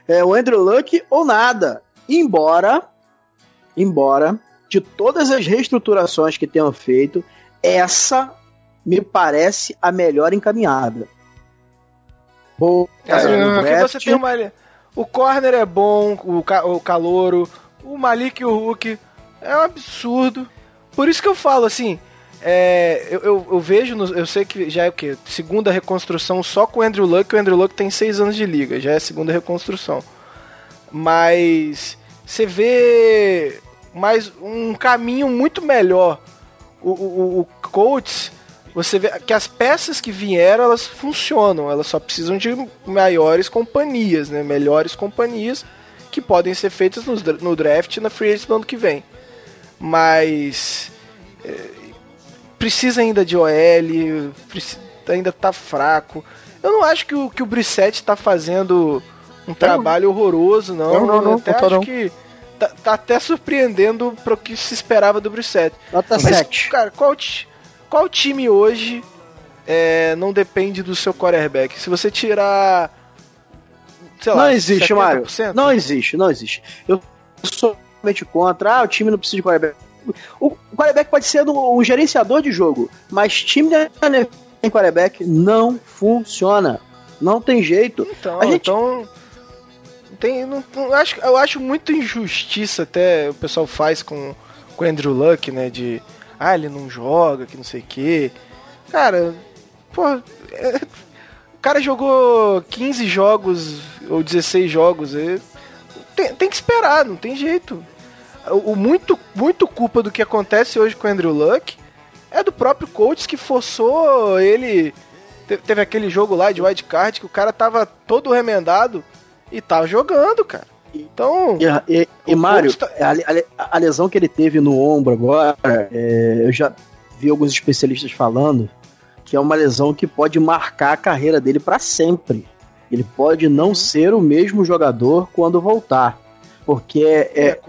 É o Andrew Luck ou nada. Embora, embora, de todas as reestruturações que tenham feito, essa me parece a melhor encaminhada. Bom, é, porque você tem uma. O corner é bom, o, ca, o calouro, o Malik e o Hulk. É um absurdo. Por isso que eu falo assim. É, eu, eu, eu, vejo, no, eu sei que já é o que? Segunda reconstrução só com o Andrew Luck. O Andrew Luck tem seis anos de liga, já é segunda reconstrução. Mas você vê mais um caminho muito melhor. O, o, o Colts você vê que as peças que vieram, elas funcionam, elas só precisam de maiores companhias, né? Melhores companhias que podem ser feitas no, no draft na free agent do ano que vem. Mas é, precisa ainda de OL, precisa, ainda tá fraco. Eu não acho que o, que o Brissette tá fazendo um trabalho horroroso, não. Não, não, não. Eu até acho não. que tá, tá, até surpreendendo para o que se esperava do Brissette. Nota Mas, 7. Cara, qual, qual time hoje é, não depende do seu quarterback? Se você tirar. Sei lá, não existe, Mário. Não existe, não existe. Eu sou totalmente contra. Ah, o time não precisa de quarterback. O quarterback pode ser um gerenciador de jogo, mas time sem quarterback não funciona. Não tem jeito. Então, gente... então tem, não, não, acho, eu acho muito injustiça até o pessoal faz com com Andrew Luck, né, de ah, ele não joga, que não sei o quê. Cara, pô, é, o cara jogou 15 jogos ou 16 jogos. É, tem, tem, que esperar, não tem jeito. O, o, muito, muito culpa do que acontece hoje com o Andrew Luck é do próprio coach que forçou ele. Teve aquele jogo lá de wildcard que o cara tava todo remendado e tava jogando, cara. Então. E, e, e Mário, tá... a, a, a, lesão que ele teve no ombro agora, é, eu já vi alguns especialistas falando que é uma lesão que pode marcar a carreira dele para sempre. Ele pode não uhum. ser o mesmo jogador quando voltar. Porque é, é,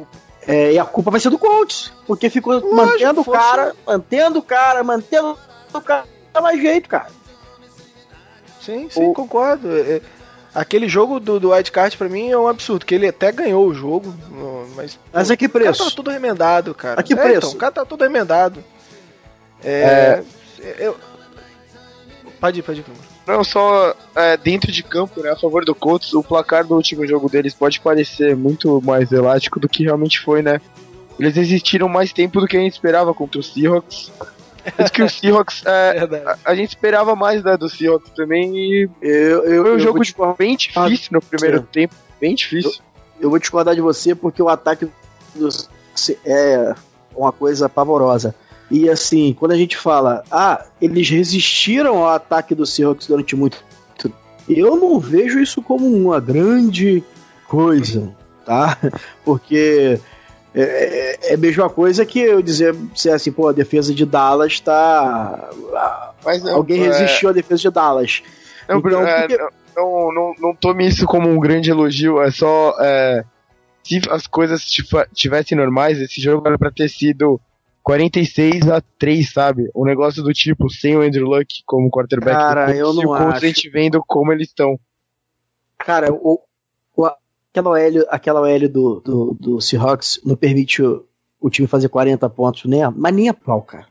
é, e a culpa vai ser do coach. Porque ficou Lógico, mantendo o cara, mantendo o cara, mantendo o cara. Não dá mais jeito, cara. Sim, sim, o... concordo. É, Aquele jogo do, do Card pra mim é um absurdo, que ele até ganhou o jogo, mas. Mas a que preço? O cara tá tudo remendado, cara. A que é, preço? Então, o cara tá tudo remendado. É. é... Eu, Pode ir, pode ir. Não, só é, dentro de campo, né, a favor do Colts, o placar do último jogo deles pode parecer muito mais elástico do que realmente foi, né? Eles existiram mais tempo do que a gente esperava contra os Seahawks. Tanto que o Seahawks, é, a, a, gente esperava mais né, do Seahawks também e eu, eu, foi um jogo de, bem difícil no primeiro ah, tempo, bem difícil. Eu, eu, vou discordar de você porque o ataque dos, é uma coisa pavorosa. E assim, quando a gente fala, ah, eles resistiram ao ataque do Seahawks durante muito tempo, eu não vejo isso como uma grande coisa, tá? Porque é, é, é a mesma coisa que eu dizer assim, pô, a defesa de Dallas tá. Mas não, Alguém é... resistiu à defesa de Dallas. Não, então, é, porque... não, não, não tome isso como um grande elogio, é só. É, se as coisas tivessem normais, esse jogo era pra ter sido 46 a 3, sabe? Um negócio do tipo, sem o Andrew Luck como quarterback. Cara, eu não acho. a gente vendo como eles estão. Cara, o, o, aquela OL, aquela OL do, do, do Seahawks não permite o, o time fazer 40 pontos, nem a, mas nem a pau, cara.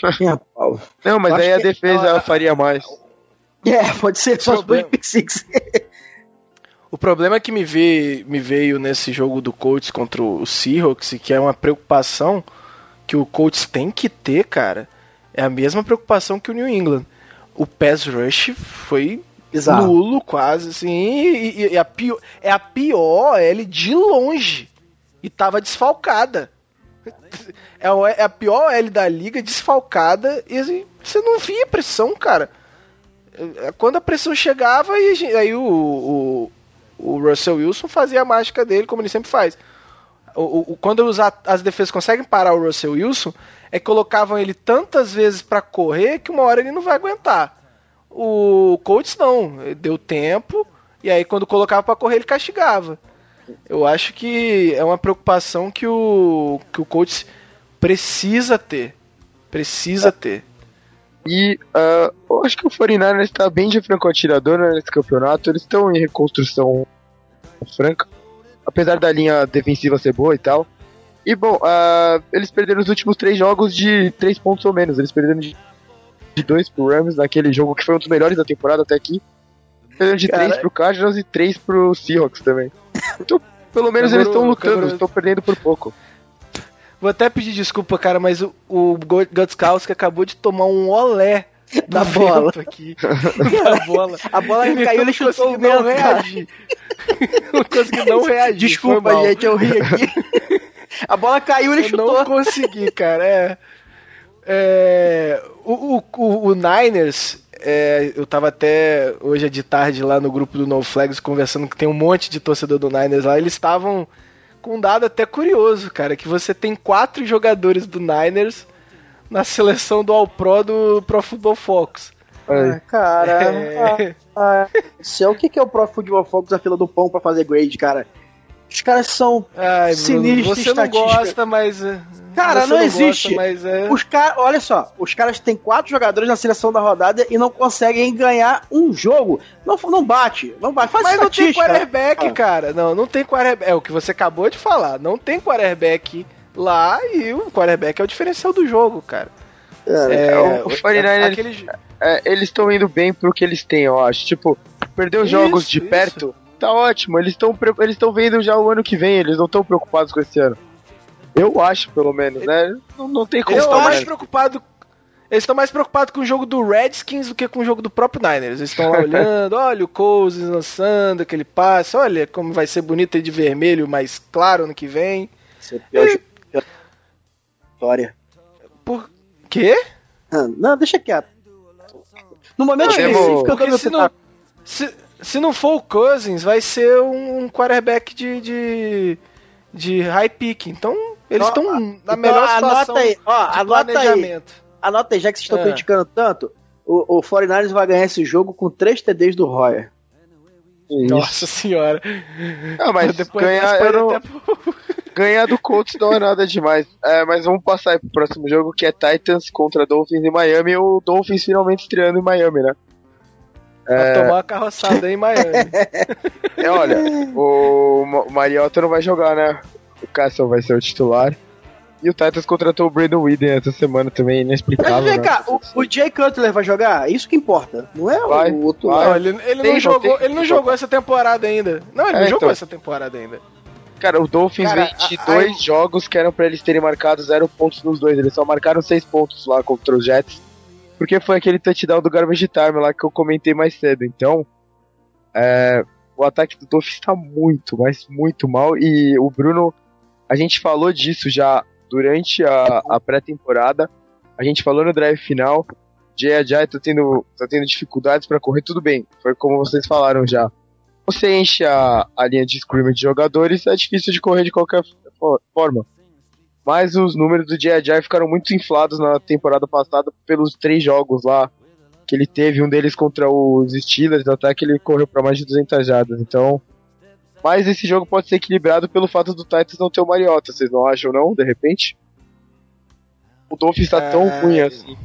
Nem a pau. Não, mas aí a defesa ela, faria mais. É, pode ser só os dois pick six. O problema que me, veio, me veio nesse jogo do Colts contra o Seahawks, que é uma preocupação que o Colts tem que ter, cara, é a mesma preocupação que o New England. O pass rush foi Exato. nulo quase, assim, e, e, a pior, é a pior L de longe. E tava desfalcada. É, é a pior L da liga, desfalcada, e assim, você não via pressão, cara. É, quando a pressão chegava, e aí o, o, o Russell Wilson fazia a mágica dele, como ele sempre faz o, o, quando os, as defesas conseguem parar o Russell Wilson, é que colocavam ele tantas vezes para correr que uma hora ele não vai aguentar. O Colts não, deu tempo e aí quando colocava para correr ele castigava. Eu acho que é uma preocupação que o que o Colts precisa ter, precisa ter. E uh, eu acho que o 49ers está bem de franco atirador nesse campeonato. Eles estão em reconstrução franca apesar da linha defensiva ser boa e tal. E bom, uh, eles perderam os últimos três jogos de três pontos ou menos. Eles perderam de, de dois pro Rams naquele jogo que foi um dos melhores da temporada até aqui. Perderam de Cara, três pro Cardinals e três pro Seahawks também. Então, pelo menos eles estão lutando, estão perdendo por pouco. Vou até pedir desculpa, cara, mas o, o Gutskowski acabou de tomar um olé da bola aqui. da bola. A bola ele caiu, ele chutou o não reagir. não consegui não reagir. Desculpa, gente, eu ri aqui. A bola caiu, ele eu chutou. não consegui, cara. É, é o, o, o, Niners, é, eu tava até hoje de tarde lá no grupo do No Flags conversando que tem um monte de torcedor do Niners lá. Eles estavam com um dado até curioso, cara, que você tem quatro jogadores do Niners na seleção do All Pro do Pro Football Focus. Ah, cara, é... ah, ah, é o que, que é o Pro Football Focus a fila do pão para fazer grade, cara? Os caras são Ai, sinistros. Você não gosta, mas. É, cara, não, não, existe. Gosta, mas é... Os cara, olha só, os caras têm quatro jogadores na seleção da rodada e não conseguem ganhar um jogo. Não, não bate, não bate. Faz mas não tem quarterback, ah. cara. Não, não tem quarterback. É o que você acabou de falar. Não tem quarterback lá e o quarterback é o diferencial do jogo, cara. É, é, o, o 49ers, aquele... é, eles estão indo bem pro que eles têm, eu acho. Tipo, perder os jogos de isso. perto, tá ótimo. Eles estão eles vendo já o ano que vem, eles não estão preocupados com esse ano. Eu acho, pelo menos, né? Não, não tem como. Eles estão mais preocupados eles estão mais preocupados com o jogo do Redskins do que com o jogo do próprio Niners. Eles estão lá olhando, olha o Cousins lançando aquele passe, olha como vai ser bonito de vermelho mais claro no que vem. Isso é pior, e história. Por quê? Ah, não, deixa quieto. No momento não, específico, eu tô se não, se, se não for o Cousins, vai ser um quarterback de, de, de high pick. Então, eles estão na então, melhor situação anota aí, ó, de anota planejamento. Aí, anota aí, já que vocês estão é. criticando tanto, o, o 49ers vai ganhar esse jogo com 3 TDs do Royer. Nossa senhora. Não, mas depois ganhar, eu não... até... ganhar do Colts não é nada demais. É, mas vamos passar aí pro próximo jogo, que é Titans contra Dolphins em Miami. E o Dolphins finalmente estreando em Miami, né? Pra é... tomar uma carroçada em Miami. é, olha, o Mariota não vai jogar, né? O Castle vai ser o titular. E o Titans contratou o Brandon Whedon essa semana também, inexplicável. Mas vem né? cá, o, o, Jay Cutler vai jogar? Isso que importa, não é vai, o outro vai. Não, ele, ele tem, não jogou, ele não jogou essa temporada ainda. Não, ele é, não jogou então. essa temporada ainda. Cara, o Dolphins Cara, vem de a, dois a... jogos que eram pra eles terem marcado zero pontos nos dois. Eles só marcaram seis pontos lá contra os Jets. Porque foi aquele touchdown do Garbage Time lá que eu comentei mais cedo. Então, é, o ataque do Dolphins tá muito, mas muito mal. E o Bruno, a gente falou disso já durante a, a pré-temporada. A gente falou no drive final. Jay Ajay tá tendo, tá tendo dificuldades para correr, tudo bem. Foi como vocês falaram já você enche a, a linha de scrimmage de jogadores, é difícil de correr de qualquer forma. Mas os números do J.J. ficaram muito inflados na temporada passada pelos três jogos lá que ele teve, um deles contra os Steelers, até que ele correu para mais de 200 jardas. Então, mas esse jogo pode ser equilibrado pelo fato do Titans não ter o Mariota, vocês não acham não, de repente? O Dolphins está é... tão ruim assim.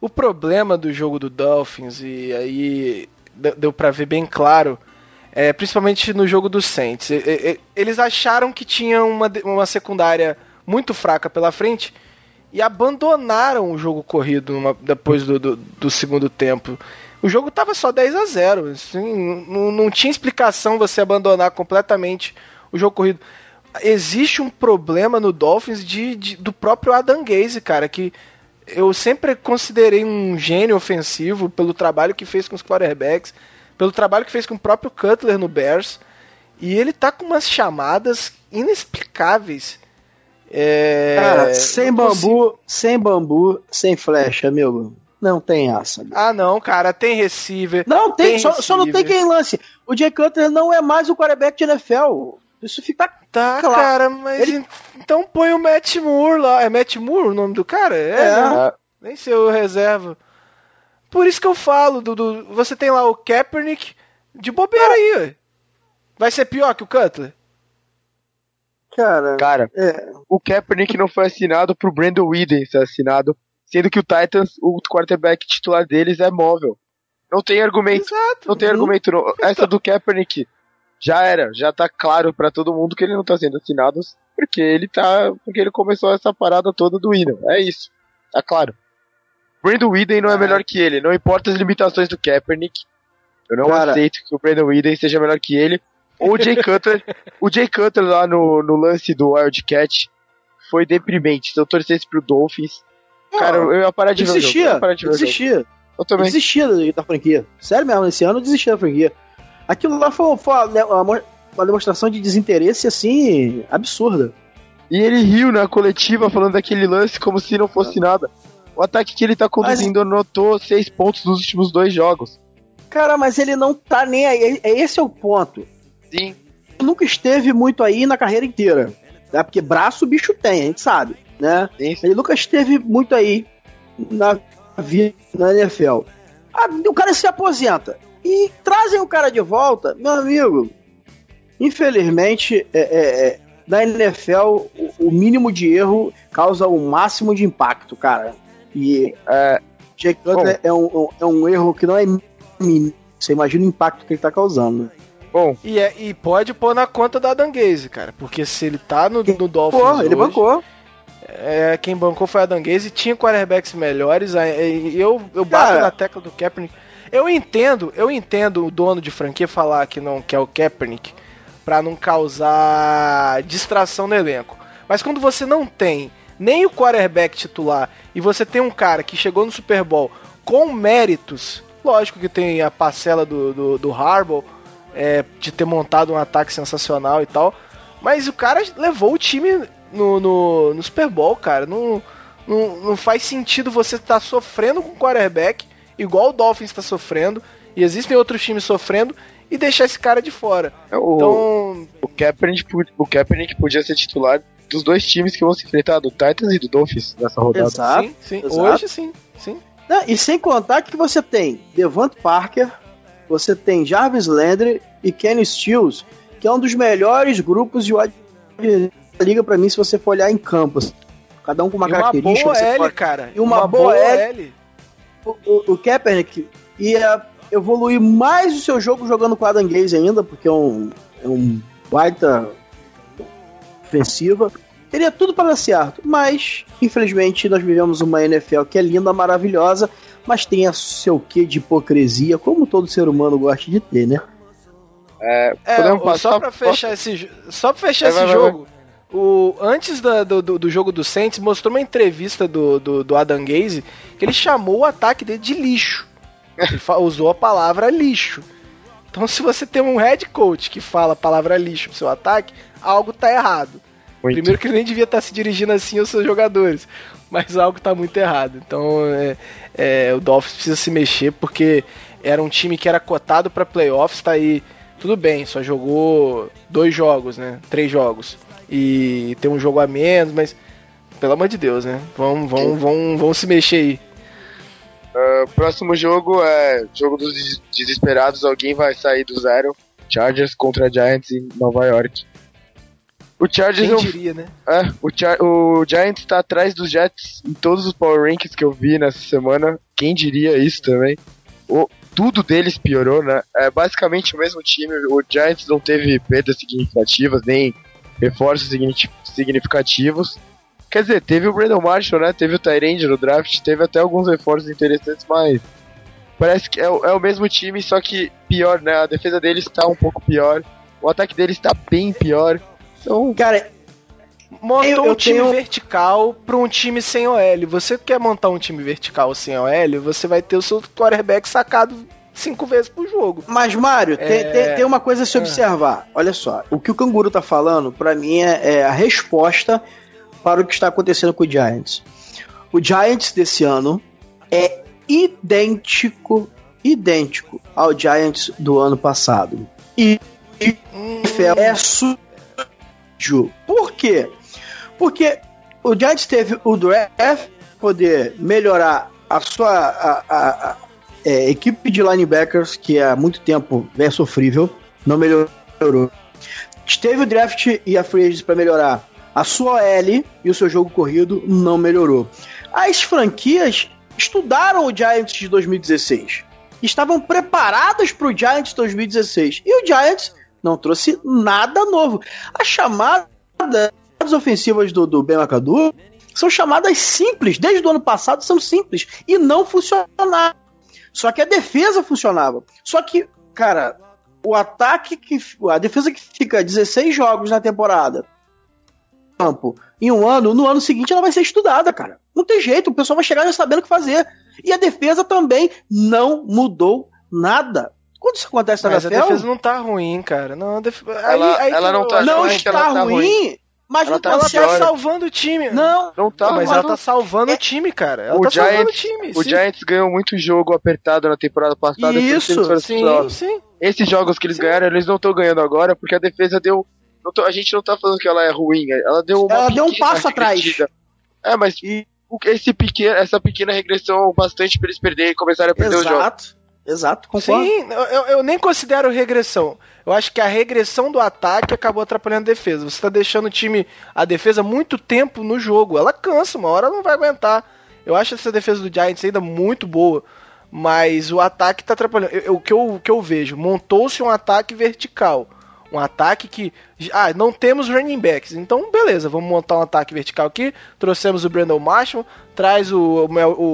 O problema do jogo do Dolphins, e aí deu para ver bem claro, é, principalmente no jogo do Saints. Eles acharam que tinha uma, uma secundária muito fraca pela frente e abandonaram o jogo corrido depois do, do, do, segundo tempo. O jogo estava só 10 a 0 assim, não, não tinha explicação você abandonar completamente o jogo corrido. Existe um problema no Dolphins de, de do próprio Adam Gaze, cara, que eu sempre considerei um gênio ofensivo pelo trabalho que fez com os quarterbacks, pelo trabalho que fez com o próprio Cutler no Bears. E ele tá com umas chamadas inexplicáveis. É... Cara, sem bambu, consigo... sem bambu, sem flecha, meu. Não tem assa. Ah, não, cara, tem receiver. Não, tem, tem só, só, não tem quem lance. O Jay Cutler não é mais o quarterback de NFL. Isso fica Tá, claro. cara, mas Ele... então põe o Matt Moore lá. É Matt Moore o nome do cara? É, é. Né? Nem sei o reserva. Por isso que eu falo, Dudu. Você tem lá o Kaepernick de bobeira ah. aí, ué. Vai ser pior que o Cutler? Cara, cara é. o Kaepernick não foi assinado pro Brandon Whedon ser assinado, sendo que o Titans, o quarterback titular deles é móvel. Não tem argumento. Exato. Não tem argumento. Não. Essa do Kaepernick já era, já tá claro para todo mundo que ele não tá sendo assinado porque ele tá, porque ele começou essa parada toda do Whedon. É isso, tá claro. Brandon Whedon não é melhor que ele, não importa as limitações do Kaepernick. Eu não Cara. aceito que o Brandon Whedon seja melhor que ele. Ou o Jay Cutler, o Jay Cutler lá no, no lance do Wildcat foi deprimente. Se eu torcesse pro Dolphins, cara, eu ia parar de ver. Desistia, desistia. Eu também. Desistia da franquia. Sério mesmo, esse ano eu desistia da franquia. Aquilo lá foi, foi uma, uma demonstração de desinteresse, assim, absurda. E ele riu na coletiva falando daquele lance como se não fosse nada. O ataque que ele tá conduzindo mas... anotou seis pontos nos últimos dois jogos. Cara, mas ele não tá nem aí. É, esse é o ponto. Sim. Ele nunca esteve muito aí na carreira inteira. Né? Porque braço o bicho tem, a gente sabe. Né? Sim. Ele nunca esteve muito aí na vida na NFL. Ah, o cara se aposenta e trazem o cara de volta, meu amigo. Infelizmente, é, é, é na NFL, o, o, mínimo de erro causa o máximo de impacto, cara. E é, Jake Cutler é um, é um erro que não é mínimo. Você imagina o impacto que ele tá causando. Bom. E, é, e pode pôr na conta da Danguese, cara. Porque se ele tá no, no Dolphins. Pô, ele bancou. É, quem bancou foi a Danguese, tinha quarterbacks melhores. Eu, eu bato cara, na tecla do Kaepernick. Eu entendo, eu entendo o dono de franquia falar que não quer o Kaepernick para não causar distração no elenco. Mas quando você não tem nem o quarterback titular e você tem um cara que chegou no Super Bowl com méritos, lógico que tem a parcela do, do, do Harbaugh é, de ter montado um ataque sensacional e tal, mas o cara levou o time no, no, no Super Bowl, cara. Não, não, não faz sentido você estar tá sofrendo com o quarterback igual o Dolphins está sofrendo, e existem outros times sofrendo, e deixar esse cara de fora. É, o, então. O Kaepernick, o Kaepernick podia ser titular dos dois times que vão se enfrentar, do Titans e do Dolphins, nessa rodada. Exato, sim, sim. Exato. Hoje sim, sim. Não, e sem contar que você tem Devant Parker, você tem Jarvis Landry e Kenny Stills, que é um dos melhores grupos de da liga para mim se você for olhar em campos. Cada um com uma e característica. Uma boa L, pode... cara. E uma, uma boa, boa L. L o, o, Kaepernick ia evoluir mais o seu jogo jogando com Adam Gaze ainda, porque é um, é um baita ofensiva. teria tudo para dar certo, mas infelizmente nós vivemos uma NFL que é linda, maravilhosa, mas tem a seu quê de hipocrisia, como todo ser humano gosta de ter, né? É, é passar, só para fechar esse só pra fechar é, esse vai, jogo. Vai, vai. O, antes da, do, do, jogo do Saints, mostrou uma entrevista do, do, do Adam Gaze que ele chamou o ataque dele de lixo. Ele usou a palavra lixo. Então, se você tem um head coach que fala a palavra lixo no seu ataque, algo tá errado. Muito. Primeiro que ele nem devia estar tá se dirigindo assim aos seus jogadores, mas algo tá muito errado. Então, é, é, o Dolphins precisa se mexer porque era um time que era cotado para playoffs, tá aí. Tudo bem, só jogou dois jogos, né? Três jogos. E tem um jogo a menos, mas pelo amor de Deus, né? Vão, vão, vão, vão se mexer aí. Uh, próximo jogo é jogo dos desesperados. Alguém vai sair do zero. Chargers contra Giants em Nova York. O Chargers Quem diria, né? É, o, Char o Giants está atrás dos Jets em todos os Power Rankings que eu vi nessa semana. Quem diria isso também? O, tudo deles piorou, né? É basicamente o mesmo time. O Giants não teve perdas significativas, nem reforços significativos. Quer dizer, teve o Brandon Marshall, né? Teve o Tyrande no draft, teve até alguns reforços interessantes, mas parece que é, é, o mesmo time, só que pior, né? A defesa deles está um pouco pior, o ataque deles está bem pior. Então, cara, montou eu, eu um time tenho... vertical para um time sem OL. Você quer montar um time vertical sem OL, você vai ter o seu quarterback sacado cinco vezes por jogo. Mas, Mário, é... tem, tem, tem, uma coisa a se é. observar. Olha só, o que o Canguru tá falando, para mim, é, é a resposta para o que está acontecendo com o Giants. O Giants desse ano é idêntico, idêntico ao Giants do ano passado. E hum. é sujo. Por quê? Porque o Giants teve o draft poder melhorar a sua a, a é, equipe de linebackers que há muito tempo é sofrível, não melhorou. Teve o draft e a free para melhorar a sua L e o seu jogo corrido não melhorou. As franquias estudaram o Giants de 2016. Estavam preparadas para o Giants 2016. E o Giants não trouxe nada novo. As chamadas ofensivas do, do Ben McAdoo são chamadas simples. Desde o ano passado são simples. E não funcionaram. Só que a defesa funcionava. Só que, cara, o ataque que. A defesa que fica 16 jogos na temporada campo em um ano, no ano seguinte ela vai ser estudada, cara. Não tem jeito, o pessoal vai chegar já sabendo o que fazer. E a defesa também não mudou nada. Quando isso acontece na Mas NFL, a defesa não tá ruim, cara. Não, def... ela, aí, aí ela não tá Não está tá ruim, ruim, mas ela não tá, ela tá salvando o time. Não, não tá. Mas ela tá salvando é... o time, cara. Ela o tá Giants, salvando o time. O sim. Giants ganhou muito jogo apertado na temporada passada. Isso, sim, sim. Esses jogos que eles sim. ganharam, eles não estão ganhando agora porque a defesa deu Tô, a gente não tá falando que ela é ruim, ela deu uma Ela deu um passo atrás. É, mas e... esse pequeno, essa pequena regressão bastante pra eles perderem e começarem a perder Exato. o jogo. Exato. Concordo. Sim, eu, eu, nem considero regressão. Eu acho que a regressão do ataque acabou atrapalhando a defesa. Você tá deixando o time, a defesa, muito tempo no jogo. Ela cansa, uma hora não vai aguentar. Eu acho essa defesa do Giants ainda muito boa. Mas o ataque tá atrapalhando. Eu, o, que eu, o que eu vejo, montou-se um ataque vertical um ataque que. Ah, não temos running backs. Então, beleza, vamos montar um ataque vertical aqui. Trouxemos o Brandon Marshall, traz o, o, o,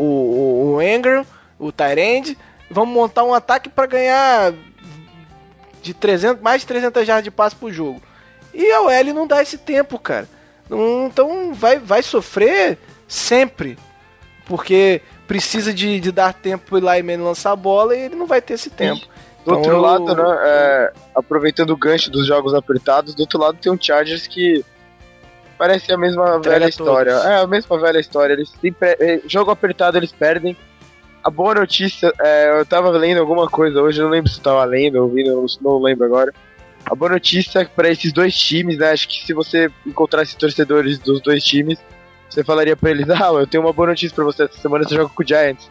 o, o Ingram, o Tyrande. Vamos montar um ataque para ganhar de 300, mais de 300 jardas de passe por jogo. E a OL não dá esse tempo, cara. Então vai, vai sofrer sempre. Porque precisa de, de dar tempo pro Eli Manning lançar a bola e ele não vai ter esse tempo. Do então outro eu... lado, né, é, aproveitando o gancho dos jogos apertados, do outro lado tem um Chargers que parece a mesma velha história. É, a mesma velha história. Eles sempre, é, jogo apertado eles perdem. A boa notícia, é, eu tava lendo alguma coisa hoje, não lembro se eu tava lendo, ouvindo, não lembro agora. A boa notícia é para esses dois times, né? Acho que se você encontrasse torcedores dos dois times, você falaria para eles: Ah, eu tenho uma boa notícia para você. Essa semana você joga com o Giants.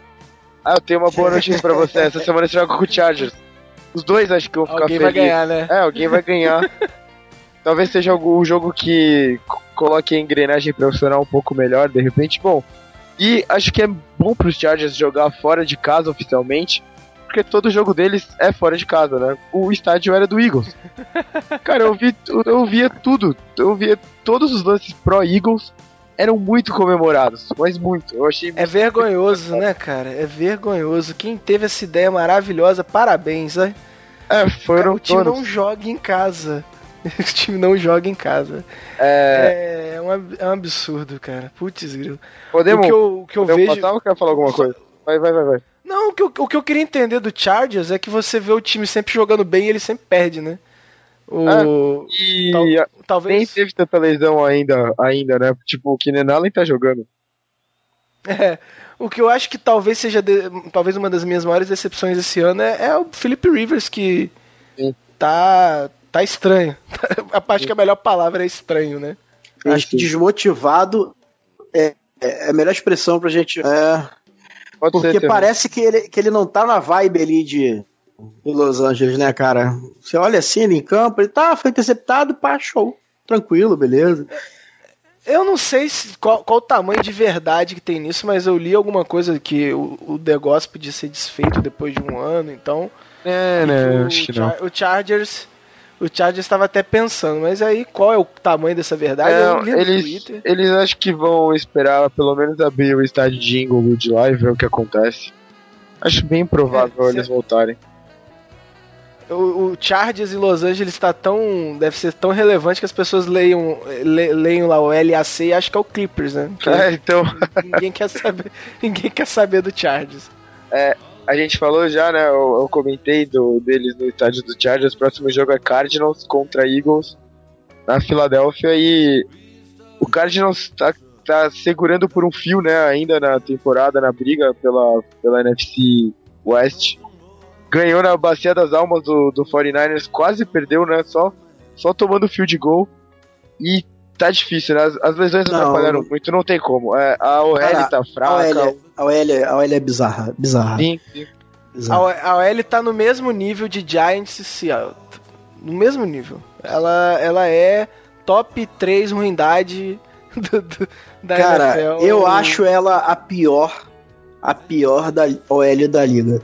Ah, eu tenho uma boa notícia para você. Essa semana você joga com o Chargers. Os dois acho que vão ficar alguém felizes. Alguém vai ganhar, né? É, alguém vai ganhar. Talvez seja um jogo que coloque a engrenagem profissional um pouco melhor, de repente. Bom, e acho que é bom para os Chargers jogar fora de casa oficialmente, porque todo jogo deles é fora de casa, né? O estádio era do Eagles. Cara, eu, vi, eu via tudo. Eu via todos os lances pro Eagles eram muito comemorados, mas muito. Eu achei É vergonhoso, né, cara? É vergonhoso. Quem teve essa ideia maravilhosa, parabéns, né? É, foram o time todos. não joga em casa. o time não joga em casa. É, é, um, é um absurdo, cara. Putz, grilo. Podemos, o que eu, o que eu vejo... passar ou quer falar alguma coisa? Vai, vai, vai, vai. Não, o que, eu, o que eu queria entender do Chargers é que você vê o time sempre jogando bem e ele sempre perde, né? O... Ah, e Tal, talvez... nem teve tanta lesão ainda, ainda, né? Tipo, o Keenan Allen tá jogando. É, o que eu acho que talvez seja de, talvez uma das minhas maiores decepções esse ano é, é o Philip Rivers, que Sim. tá, tá estranho. acho que a melhor palavra é estranho, né? Acho que desmotivado é, é a melhor expressão pra gente. É, porque ser, parece que ele, que ele não tá na vibe ali de, de Los Angeles, né, cara? Você olha assim ele em campo, ele tá, foi interceptado, pá, show. Tranquilo, beleza. Eu não sei se, qual, qual o tamanho de verdade que tem nisso, mas eu li alguma coisa que o, o negócio podia ser desfeito depois de um ano, então. É, né? Acho que não. O Chargers. O Chargers estava até pensando, mas aí qual é o tamanho dessa verdade? É, eles, eles acho que vão esperar pelo menos abrir o estádio de Inglewood lá e ver o que acontece. Acho bem provável é, eles voltarem o, o Chargers em Los Angeles está tão. deve ser tão relevante que as pessoas leiam, le, leiam lá o LAC e acham que é o Clippers, né? Que é, então. ninguém quer saber. Ninguém quer saber do Chargers. É, a gente falou já, né? Eu, eu, comentei do, deles no estádio do Chargers. O próximo jogo é Cardinals contra Eagles na Filadélfia e o Cardinals tá, tá segurando por um fio, né? Ainda na temporada, na briga pela, pela NFC West ganhou na bacia das almas do, do 49ers, quase perdeu, né? Só, só tomando field goal. E tá difícil, né? As, as lesões não, atrapalharam muito, não tem como. É, a OL cara, tá fraca. A OL, a OL, é bizarra. bizarra. Sim, sim. A, OL tá no mesmo nível de Giants e Seattle. No mesmo nível. Ela, ela é top 3 ruindade do, do, da Cara, NFL. eu acho ela a pior, a pior da OL da liga.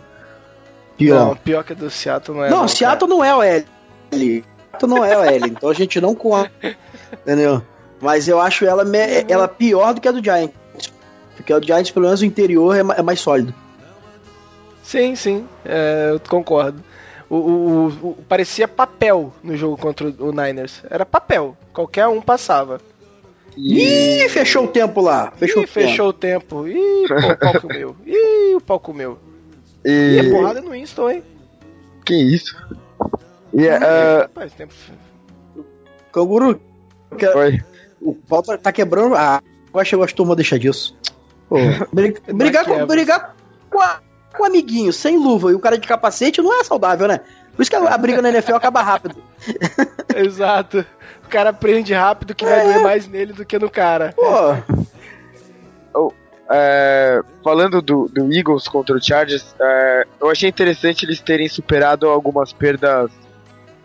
Pior. Não, pior que a do Seattle não é. Não, não Seattle não é o L. Seattle não é o L. então a gente não conta. Entendeu? Mas eu acho ela, me, ela pior do que a do Giants. Porque a do Giants, pelo menos o interior, é, é mais sólido. Sim, sim. É, eu concordo. O, o, o, parecia papel no jogo contra o Niners. Era papel. Qualquer um passava. E... Ih, fechou o tempo lá. Fechou Ih, o tempo. fechou o tempo. Ih, pô, o pau comeu. Ih, o pau comeu. E... e é porrada no Winston, hein? Que isso? E é. Uh... Rapaz, tempo... Canguru. Que... Oi. O pau tá, tá quebrando. Ah, eu acho que as turmas deixar disso. Pô, briga, brigar, com, brigar com, a, com um amiguinho sem luva e o cara de capacete não é saudável, né? Por isso que a, a briga na NFL acaba rápido. Exato. O cara aprende rápido que é. vai doer mais nele do que no cara. Pô. É, falando do, do, Eagles contra o Chargers, é, eu achei interessante eles terem superado algumas perdas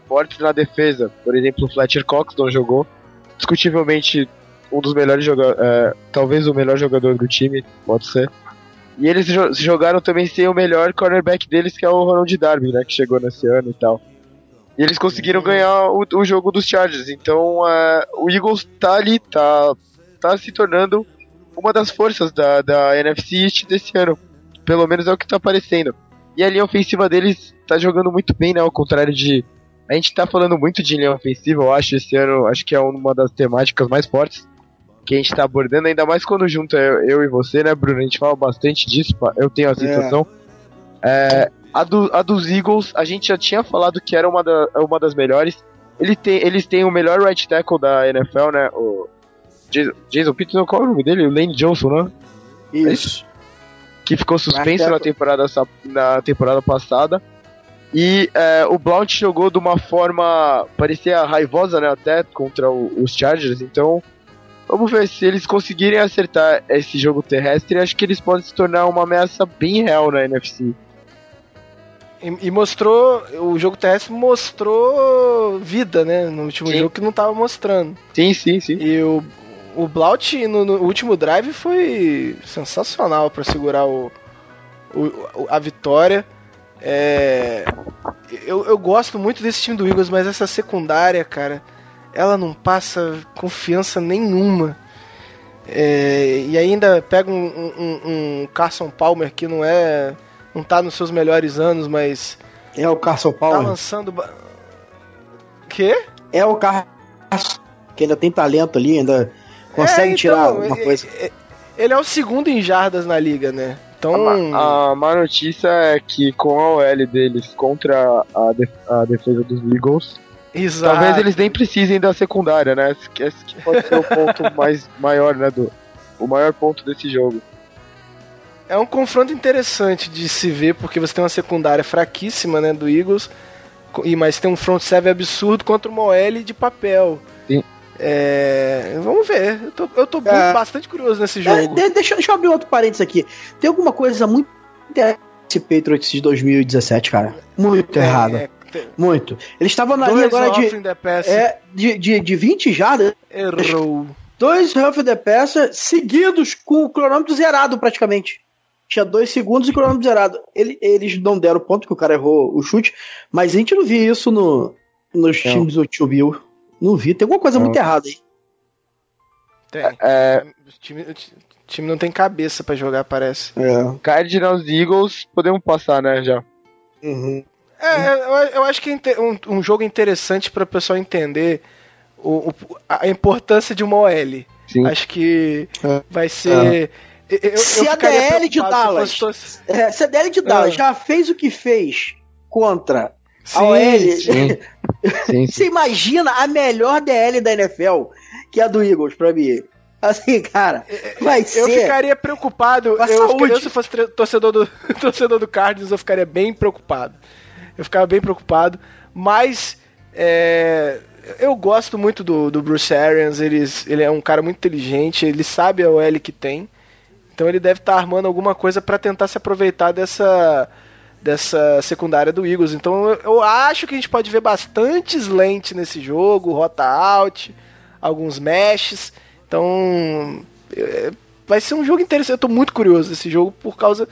fortes na defesa. Por exemplo, o Fletcher Cox não jogou. Discutivelmente um dos melhores jogadores, é, talvez o melhor jogador do time, pode ser. E eles jogaram também sem o melhor cornerback deles, que é o Ronald Darby, né, que chegou nesse ano e tal. E eles conseguiram uhum. ganhar o, o, jogo dos Chargers. Então, é, o Eagles tá ali, tá, tá se tornando uma das forças da, da NFC East desse ano. Pelo menos é o que tá aparecendo. E a linha ofensiva deles tá jogando muito bem, né? Ao contrário de. A gente tá falando muito de linha ofensiva, eu acho, esse ano. Acho que é uma das temáticas mais fortes que a gente tá abordando, ainda mais quando junta eu, eu e você, né, Bruno? A gente fala bastante disso, eu tenho a sensação. É. É, a, do, a dos Eagles, a gente já tinha falado que era uma, da, uma das melhores. Ele tem, eles têm o melhor right tackle da NFL, né? O Jason, Jason Peterson, qual é o nome dele? O Lane Johnson, né? Isso. Que ficou suspenso na temporada, na temporada passada. E é, o Blount jogou de uma forma, parecia raivosa, né, até, contra o, os Chargers. Então, vamos ver se eles conseguirem acertar esse jogo terrestre. Acho que eles podem se tornar uma ameaça bem real na NFC. E, e mostrou, o jogo terrestre mostrou vida, né, no último sim. jogo que não estava mostrando. Sim, sim, sim. E o o Blaut no, no, último drive foi sensacional para segurar o, o, a vitória. É, eu, eu gosto muito desse time do Eagles, mas essa secundária, cara, ela não passa confiança nenhuma. É, e ainda pega um, um, um, Carson Palmer que não é. não tá nos seus melhores anos, mas. É o Carson Palmer. Tá lançando. Quê? É o Carson que ainda tem talento ali, ainda consegue é, então, tirar alguma coisa. É, ele é o segundo em jardas na liga, né? Então. A, a má notícia é que com a OL deles contra a, def a defesa dos Eagles. Exato. Talvez eles nem precisem da secundária, né? Esse que pode ser o ponto mais maior, né? Do, o maior ponto desse jogo. É um confronto interessante de se ver, porque você tem uma secundária fraquíssima, né, do Eagles, e mas tem um front seven absurdo contra uma OL de papel. Sim. É, vamos ver. Eu tô, eu tô é, bastante curioso nesse jogo. É, deixa, deixa eu abrir outro parênteses aqui. Tem alguma coisa muito esse Patriots de 2017, cara. Muito é, errado. É, muito. Eles estavam na linha agora de, é, de, de, de 20 jardas. Errou. Dois Huff the Passer seguidos com o cronômetro zerado praticamente. Tinha dois segundos e cronômetro zerado. Ele, eles não deram ponto que o cara errou o chute, mas a gente não via isso no, nos times do Tio Bill. Não vi, tem alguma coisa não. muito errada aí. Tem. É... O, time, o time não tem cabeça para jogar, parece. É. Cardinals Eagles, podemos passar, né, já. Uhum. É, eu, eu, acho que é um, um jogo interessante para o pessoal entender o, o, a importância de uma OL. Sim. Acho que é. vai ser. É. Eu, se, a DL de Dallas, se, fosse... é, se a DL de Dallas já fez o que fez contra Sim, a OL. Sim. sim, Você imagina a melhor DL da NFL, que é a do Eagles, pra mim. Assim, cara, vai eu ser. Eu ficaria preocupado. Eu, ficaria, eu, se fosse torcedor do, torcedor do Cardinals, eu ficaria bem preocupado. Eu ficava bem preocupado. Mas. É, eu gosto muito do, do Bruce Arians. Ele, ele é um cara muito inteligente. Ele sabe a OL que tem. Então ele deve estar tá armando alguma coisa para tentar se aproveitar dessa dessa secundária do Eagles. Então eu, eu, acho que a gente pode ver bastante slant nesse jogo, rota out, alguns meshes. Então é, vai ser um jogo interessante. Eu tô muito curioso desse jogo por causa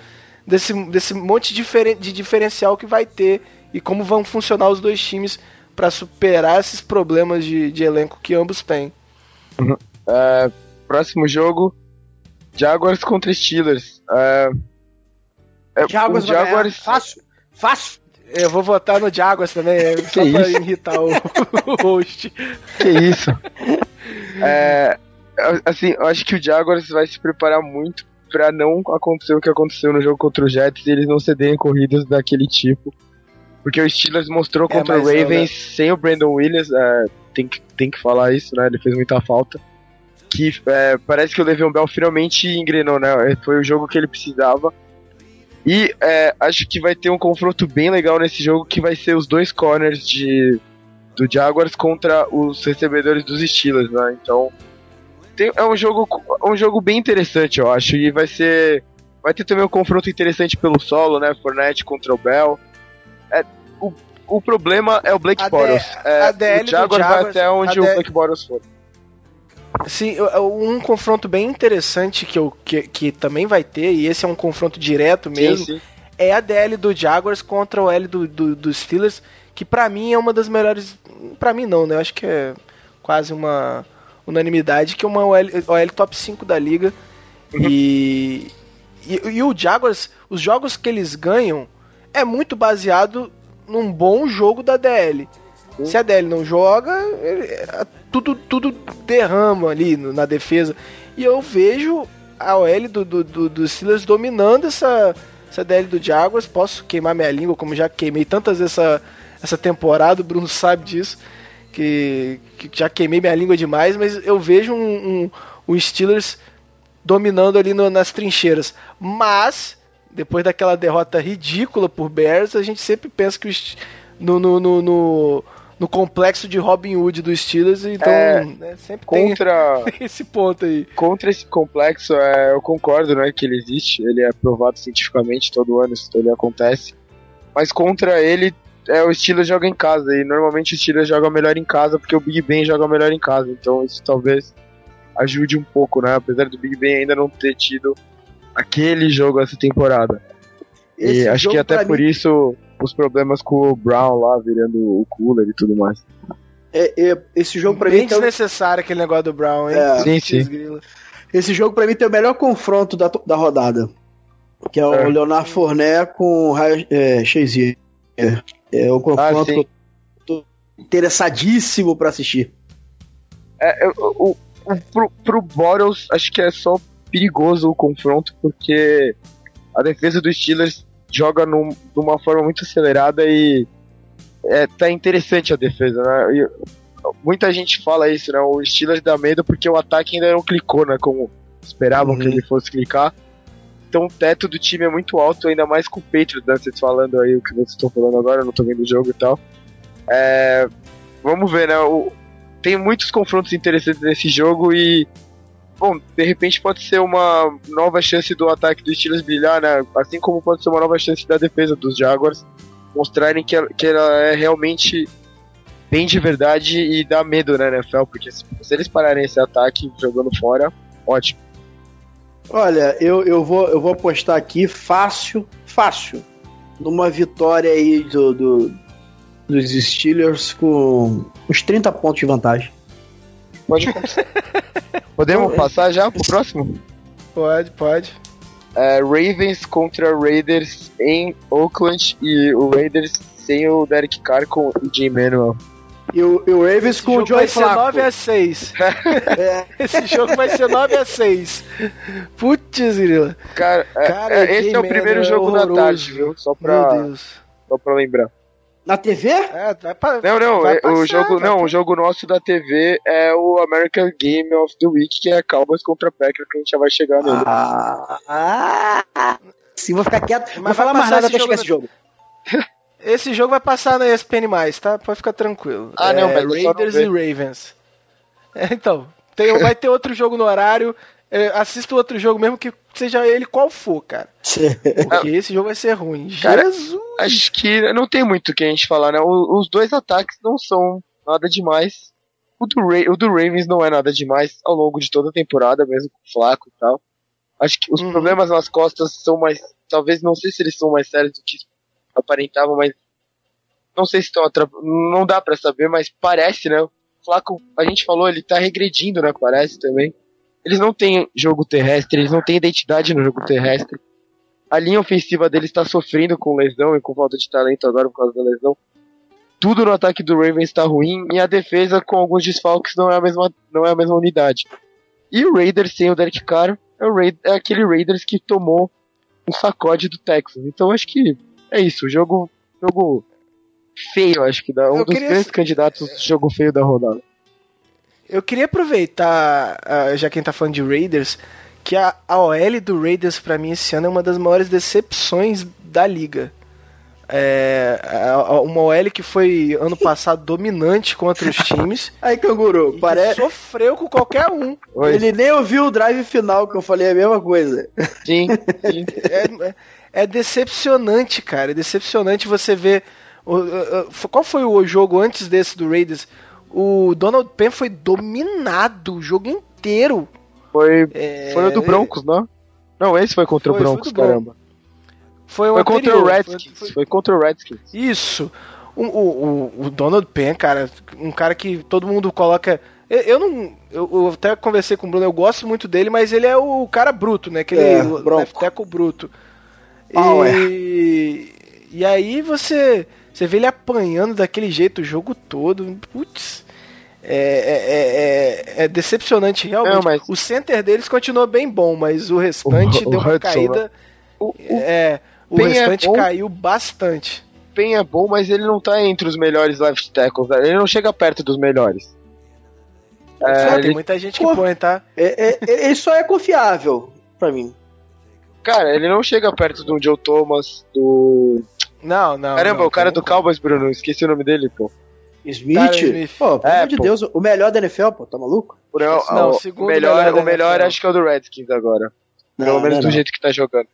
desse, desse monte de, diferen, de diferencial que vai ter e como vão funcionar os dois times para superar esses problemas de, de, elenco que ambos têm. Uhum. Uh, próximo jogo: Jaguars contra Steelers. Uh, é, Jaguars, Jaguars... fácil, fácil. Eu vou votar no Jaguars também, que só pra irritar o, o host. Que isso? é, assim, eu acho que o Jaguars vai se preparar muito para não acontecer o que aconteceu no jogo contra o Jets e eles não cederem corridas daquele tipo. Porque o Steelers mostrou é, contra o Ravens eu, né? sem o Brandon Williams, é, tem, que, tem que falar isso, né? Ele fez muita falta. Que é, parece que o Le'Veon Bell finalmente engrenou, né? Foi o jogo que ele precisava. E é, acho que vai ter um confronto bem legal nesse jogo que vai ser os dois corners de, do Jaguars contra os recebedores dos Steelers, né? Então tem, é um jogo, um jogo bem interessante, eu acho. E vai ser. Vai ter também um confronto interessante pelo solo, né? Fortnite contra o Bell. É, o, o problema é o Blake Boros. É, o Jaguars vai até onde o Blake Boros for. Sim, um confronto bem interessante que, eu, que, que também vai ter, e esse é um confronto direto mesmo, sim, sim. é a DL do Jaguars contra o L do, do, do Steelers, que para mim é uma das melhores. para mim não, né? Eu acho que é quase uma unanimidade que é uma OL, OL top 5 da liga. Uhum. E, e, e o Jaguars, os jogos que eles ganham é muito baseado num bom jogo da DL. Se a DL não joga, ele, tudo, tudo derrama ali na defesa. E eu vejo a OL do, do, do, do Steelers dominando essa, essa DL do Jaguars. Posso queimar minha língua, como já queimei tantas vezes essa, essa temporada, o Bruno sabe disso. Que, que já queimei minha língua demais, mas eu vejo um, um, um Steelers dominando ali no, nas trincheiras. Mas, depois daquela derrota ridícula por Bears, a gente sempre pensa que no, no, no, no no complexo de Robin Hood dos Steelers, então é, né, sempre contra, tem esse ponto aí. Contra esse complexo, é, eu concordo né, que ele existe, ele é provado cientificamente todo ano, isso ele acontece. Mas contra ele, é, o Steelers joga em casa, e normalmente o Steelers joga melhor em casa porque o Big Ben joga melhor em casa, então isso talvez ajude um pouco, né? Apesar do Big Ben ainda não ter tido aquele jogo essa temporada. Esse e acho que até por mim... isso os problemas com o Brown lá virando o cooler e tudo mais. É, é, esse jogo pra Bem mim. Bem desnecessário aquele negócio do Brown, hein? É, sim, sim. Esse jogo pra mim tem o melhor confronto da, da rodada. Que é o é. Leonardo Fournet com o é, Shazier. É, é o confronto ah, que eu tô interessadíssimo pra assistir. É, o, o, pro, pro Boros, acho que é só perigoso o confronto, porque a defesa dos Steelers joga num, de uma forma muito acelerada e é, tá interessante a defesa, né? E, muita gente fala isso, né? O Steelers dá medo porque o ataque ainda não clicou, né? Como esperavam uhum. que ele fosse clicar. Então o teto do time é muito alto, ainda mais com o Patriots, né? Vocês falando aí o que vocês estão falando agora, eu não tô vendo o jogo e tal. É, vamos ver, né? O, tem muitos confrontos interessantes nesse jogo e bom, de repente pode ser uma nova chance do ataque dos Steelers brilhar, né? Assim como pode ser uma nova chance da defesa dos Jaguars mostrarem que ela, que ela é realmente bem de verdade e dá medo, né, NFL? Porque se, se eles pararem esse ataque jogando fora, ótimo. Olha, eu, eu, vou, eu vou apostar aqui fácil, fácil, numa vitória aí do, do dos Steelers com uns 30 pontos de vantagem. Pode Podemos passar já pro próximo? Pode, pode. É, Ravens contra Raiders em Oakland e o Raiders sem o Derek Carr com o Jim Manuel. E o, e o Ravens Esse com o Flacco. Vai ser 9 a 6. é. Esse jogo vai ser 9 a 6. Putz, grila. Cara, é, Cara é, esse é o primeiro jogo da tarde, viu? Só pra, Meu Deus. Só pra lembrar. Na TV? É, pra, não, não, é, passar, o jogo não, o jogo nosso da TV é o American Game of the Week, que é Cowboys contra Packers, que a gente já vai chegar nele. Ah, ah sim, vou ficar quieto, não vou falar mais nada até chegar esse jogo. Esse jogo vai passar na ESPN+, tá? Pode ficar tranquilo. Ah, não, é, Raiders e Ravens. É, então, tem, vai ter outro jogo no horário. É, assista outro jogo mesmo que seja ele qual for, cara. Porque esse jogo vai ser ruim. Cara, Jesus! Acho que não tem muito o que a gente falar, né? os dois ataques não são nada demais. O do, Ra o do Ravens não é nada demais ao longo de toda a temporada, mesmo com o Flaco e tal. Acho que os uhum. problemas nas costas são mais. Talvez, não sei se eles são mais sérios do que aparentavam, mas não sei se estão não dá para saber, mas parece, né? O Flaco, a gente falou, ele tá regredindo, né? Parece também. Eles não têm jogo terrestre, eles não têm identidade no jogo terrestre. A linha ofensiva deles está sofrendo com lesão e com falta de talento agora por causa da lesão. Tudo no ataque do Ravens está ruim e a defesa com alguns desfalques não é a mesma, não é a mesma unidade. E o Raiders sem o Derek Carr é, o Raid, é aquele Raiders que tomou um sacode do Texas. Então acho que é isso. Jogo, jogo feio, acho que dá um Eu dos queria... grandes candidatos do jogo feio da rodada. Eu queria aproveitar, uh, já quem tá falando de Raiders, que a, a OL do Raiders para mim esse ano é uma das maiores decepções da liga. É, uma OL que foi ano passado dominante contra os times. Aí, Canguru, parece. Sofreu com qualquer um. Oi. Ele nem ouviu o drive final, que eu falei a mesma coisa. Sim, sim. É, é, é decepcionante, cara. É decepcionante você ver. Qual foi o jogo antes desse do Raiders? O Donald Penn foi dominado o jogo inteiro. Foi, é... foi o do Broncos, não? Não, esse foi contra foi, o Broncos, caramba. Foi, foi contra o Redskins. Foi, foi, contra o Redskins. Isso. O, o, o, Donald Penn, cara, um cara que todo mundo coloca. Eu, eu não. Eu, eu, até conversei com o Bruno, eu gosto muito dele, mas ele é o cara bruto, né? Aquele é, left bruto. E, e aí você você vê ele apanhando daquele jeito o jogo todo. Putz. É, é, é, é, decepcionante realmente. Não, mas... O center deles continuou bem bom, mas o restante o, deu uma Hudson, caída. O, o, é, o restante bom, caiu bastante. Pen é bom, mas ele não tá entre os melhores left tackles. Né? Ele não chega perto dos melhores. É, tem ele... muita gente que Pô, põe, tá? É, é, ele só é confiável para mim. Cara, ele não chega perto do Joe Thomas, do não, não. Caramba, não, o cara do Cowboys, Bruno, esqueci o nome dele, pô. Smith? Smith. Pô, pelo é, amor de pô. Deus, o melhor da NFL, pô, tá maluco? Por, não, não, o, segundo melhor, melhor o melhor acho que é o do Redskins agora. Não, pelo menos do jeito que tá jogando.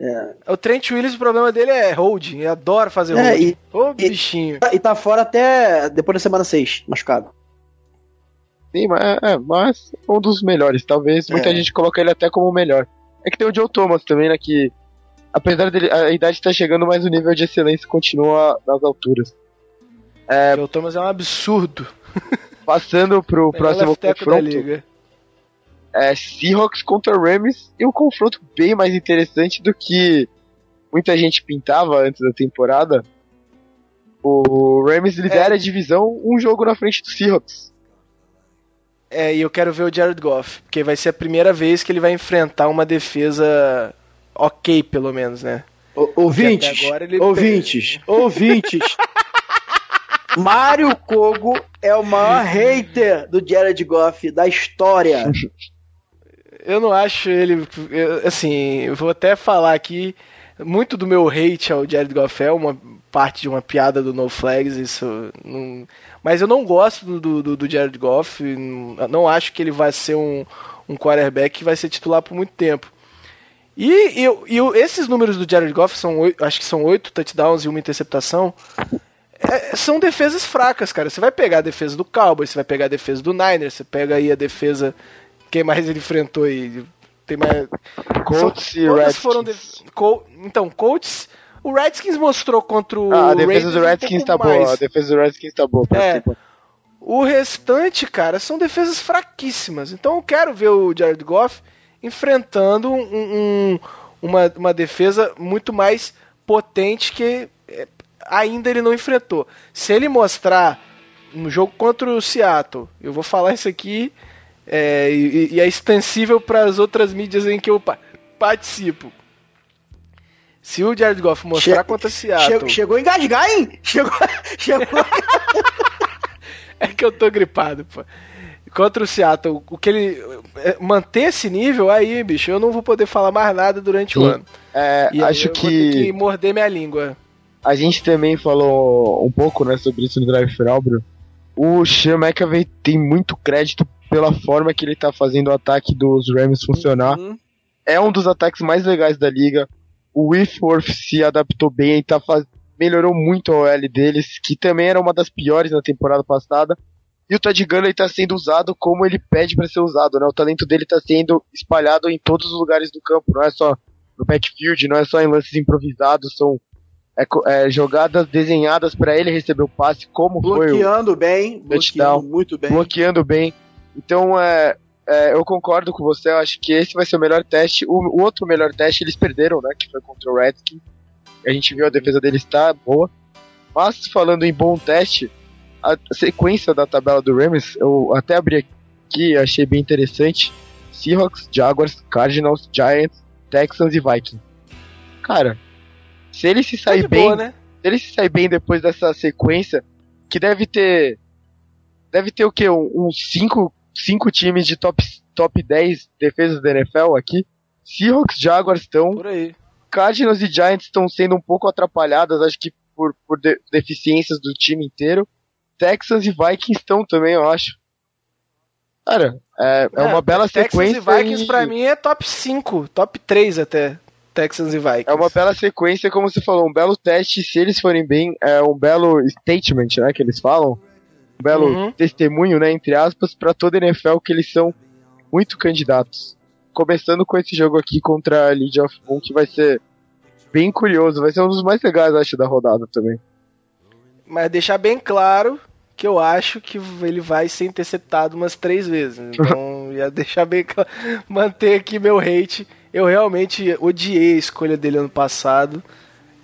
É. O Trent Williams, o problema dele é holding, ele adora fazer é, holding. Ô, oh, bichinho. E tá fora até depois da semana 6, machucado. Sim, mas, é, é, mas um dos melhores, talvez. Muita é. gente coloca ele até como o melhor. É que tem o Joe Thomas também, né, que apesar dele, a idade estar tá chegando, mas o nível de excelência continua nas alturas. É, o Thomas é um absurdo. Passando pro próximo confronto. É Seahawks contra Rams e um confronto bem mais interessante do que muita gente pintava antes da temporada. O Rams lidera é. a divisão um jogo na frente do Seahawks. É, e eu quero ver o Jared Goff, porque vai ser a primeira vez que ele vai enfrentar uma defesa ok, pelo menos, né? O, ouvintes, ele... ouvintes, ouvintes. Mário Kogo é o maior hater do Jared Goff da história. Eu não acho ele. Eu, assim, eu vou até falar aqui. Muito do meu hate ao Jared Goff é uma parte de uma piada do No Flags, isso não... Mas eu não gosto do, do, do Jared Goff, não acho que ele vai ser um, um quarterback que vai ser titular por muito tempo. E, e, e esses números do Jared Goff, são acho que são oito touchdowns e uma interceptação, é, são defesas fracas, cara. Você vai pegar a defesa do Cowboys, você vai pegar a defesa do Niners, você pega aí a defesa. Quem mais ele enfrentou aí? Tem mais. Colts e Redskins. Foram de... Col... Então, Colts. O Redskins mostrou contra o. Ah, a defesa do Redskins um tá mais. boa. A defesa do Redskins tá boa. É. O restante, cara, são defesas fraquíssimas. Então eu quero ver o Jared Goff enfrentando um, um, uma, uma defesa muito mais potente que é, ainda ele não enfrentou. Se ele mostrar no jogo contra o Seattle, eu vou falar isso aqui é, e, e, é extensível para as outras mídias em que eu participo. Se o Jared Goff mostrar che contra o Seattle. Chegou, chegou a engasgar, hein? Chegou. chegou... é que eu tô gripado, pô. Contra o Seattle, o que ele. É, manter esse nível aí, bicho, eu não vou poder falar mais nada durante Sim. o ano. É, e acho que. Vou ter que morder minha língua. A gente também falou um pouco né, sobre isso no Drive Final, Bruno. O Sean McAvey tem muito crédito pela forma que ele tá fazendo o ataque dos Rams funcionar. Uhum. É um dos ataques mais legais da liga. O Whitworth se adaptou bem e tá faz... melhorou muito a OL deles, que também era uma das piores na temporada passada. E o Todd Gurley está sendo usado como ele pede para ser usado, né? O talento dele está sendo espalhado em todos os lugares do campo, não é só no backfield, não é só em lances improvisados, são é, é, jogadas desenhadas para ele receber o passe, como bloqueando foi bem, bloqueando muito bem, bloqueando bem. Então é, é, eu concordo com você, eu acho que esse vai ser o melhor teste. O, o outro melhor teste eles perderam, né? Que foi contra o Redskins. A gente viu a defesa deles está boa. Mas falando em bom teste, a sequência da tabela do Rams, eu até abri aqui, achei bem interessante. Seahawks, Jaguars, Cardinals, Giants, Texans e Vikings. Cara, se ele se sair tá bem, boa, né? se ele se sair bem depois dessa sequência, que deve ter deve ter o que uns 5 cinco, times de top top 10 defesas da NFL aqui. Seahawks, Jaguars estão. Cardinals e Giants estão sendo um pouco atrapalhadas, acho que por, por de, deficiências do time inteiro. Texans e Vikings estão também, eu acho. Cara, é, é, é uma bela Texans sequência. Texans e Vikings e... pra mim é top 5, top 3 até. Texans e Vikings. É uma bela sequência, como você falou, um belo teste, se eles forem bem, é um belo statement, né, que eles falam. Um belo uhum. testemunho, né, entre aspas, para toda a NFL que eles são muito candidatos. Começando com esse jogo aqui contra a League of Boom, que vai ser bem curioso, vai ser um dos mais legais, acho, da rodada também. Mas deixar bem claro que eu acho que ele vai ser interceptado umas três vezes. Então, ia deixar bem claro, manter aqui meu hate eu realmente odiei a escolha dele ano passado.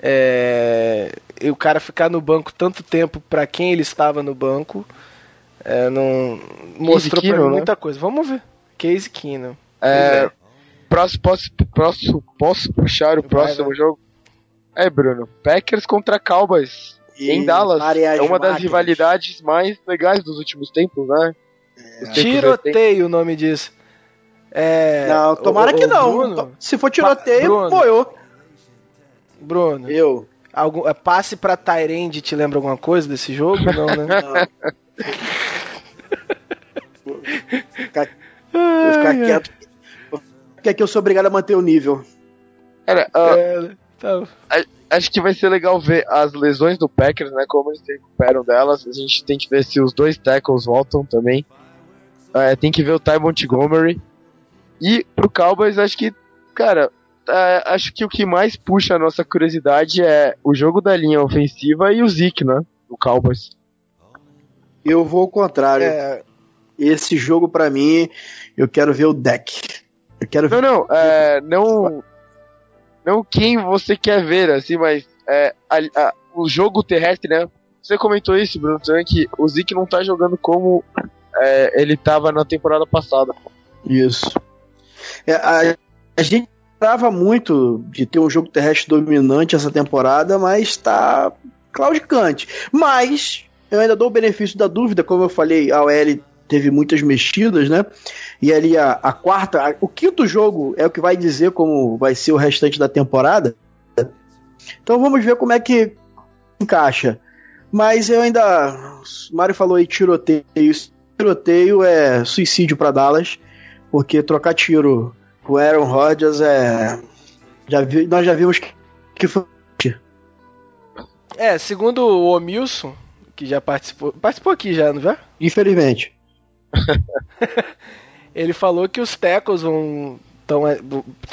É, e o cara ficar no banco tanto tempo para quem ele estava no banco é, não mostrou para mim né? muita coisa. Vamos ver. Case Keenum. É, é. Próximo, posso, posso, posso puxar o vai, próximo vai. jogo? É, Bruno. Packers contra Cowboys. E em Dallas. É uma das rivalidades mais legais dos últimos tempos, né? É. Tiroteio o nome disso. É, não, tomara o, que não. Bruno, Se for tiroteio, apoiou. Bruno. Eu. Algum, é, passe pra Tyrande te lembra alguma coisa desse jogo? Não, né? Não. vou ficar, quieto. Porque aqui eu sou obrigado a manter o nível. Cara, uh, é, tá. acho que vai ser legal ver as lesões do Packers, né? Como eles se recuperam delas. A gente tem que ver se os dois tackles voltam também. Uh, tem que ver o Ty Montgomery. E pro Cowboys, acho que, cara, é, acho que o que mais puxa a nossa curiosidade é o jogo da linha ofensiva e o Zeke, né? O Cowboys. Eu vou ao contrário. É... Esse jogo, para mim, eu quero ver o deck. Eu quero não, ver... não, é, não, não quem você quer ver, assim, mas é, a, a, o jogo terrestre, né? Você comentou isso, Bruno, também, que o Zeke não tá jogando como é, ele tava na temporada passada. Isso. É, a, a gente esperava muito de ter um jogo terrestre dominante essa temporada, mas tá claudicante. Mas eu ainda dou o benefício da dúvida, como eu falei, a OL teve muitas mexidas, né? E ali a, a quarta, a, o quinto jogo é o que vai dizer como vai ser o restante da temporada. Então vamos ver como é que encaixa. Mas eu ainda. O Mário falou aí tiroteio. Tiroteio é suicídio para Dallas, porque trocar tiro o Aaron Rodgers é. Já vi, nós já vimos que, que foi. É, segundo o Omilson, que já participou. Participou aqui já, não já? Infelizmente. ele falou que os tackles vão. Tão, é,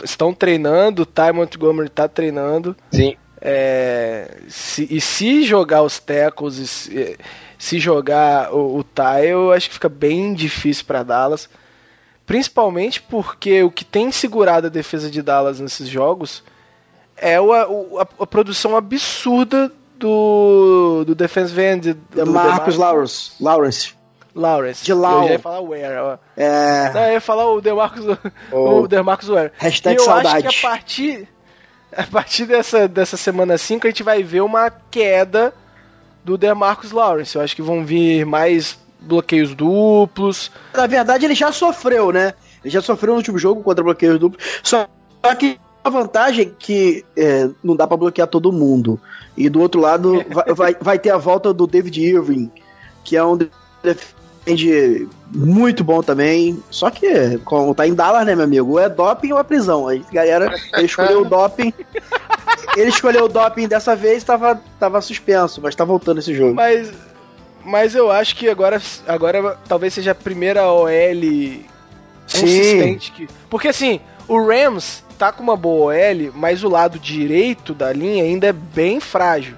estão treinando, o Ty Montgomery está treinando. Sim. É, se, e se jogar os tackles, se, se jogar o, o Ty, eu acho que fica bem difícil para Dallas. Principalmente porque o que tem segurado a defesa de Dallas nesses jogos é o, a, a, produção absurda do, do defensive end. Do, Marcus Lawrence. Lawrence. Lawrence. De Lau. Eu ia falar Ware. É... Não, eu ia falar o DeMarcus, oh. o DeMarcus Ware. Hashtag e eu saudade. acho que a partir, a partir dessa, dessa semana 5 a gente vai ver uma queda do DeMarcus Lawrence. Eu acho que vão vir mais bloqueios duplos. Na verdade, ele já sofreu, né? Ele já sofreu no último jogo contra bloqueios duplos. Só que a vantagem é que é, não dá para bloquear todo mundo. E do outro lado, vai, vai, vai, ter a volta do David Irving, que é um defende muito bom também. Só que, como tá em Dallas, né, meu amigo? É doping ou é prisão. A galera escolheu o doping. Ele escolheu o doping dessa vez tava, tava suspenso, mas tá voltando esse jogo. Mas mas eu acho que agora, agora talvez seja a primeira OL consistente. Que, porque assim, o Rams tá com uma boa OL, mas o lado direito da linha ainda é bem frágil.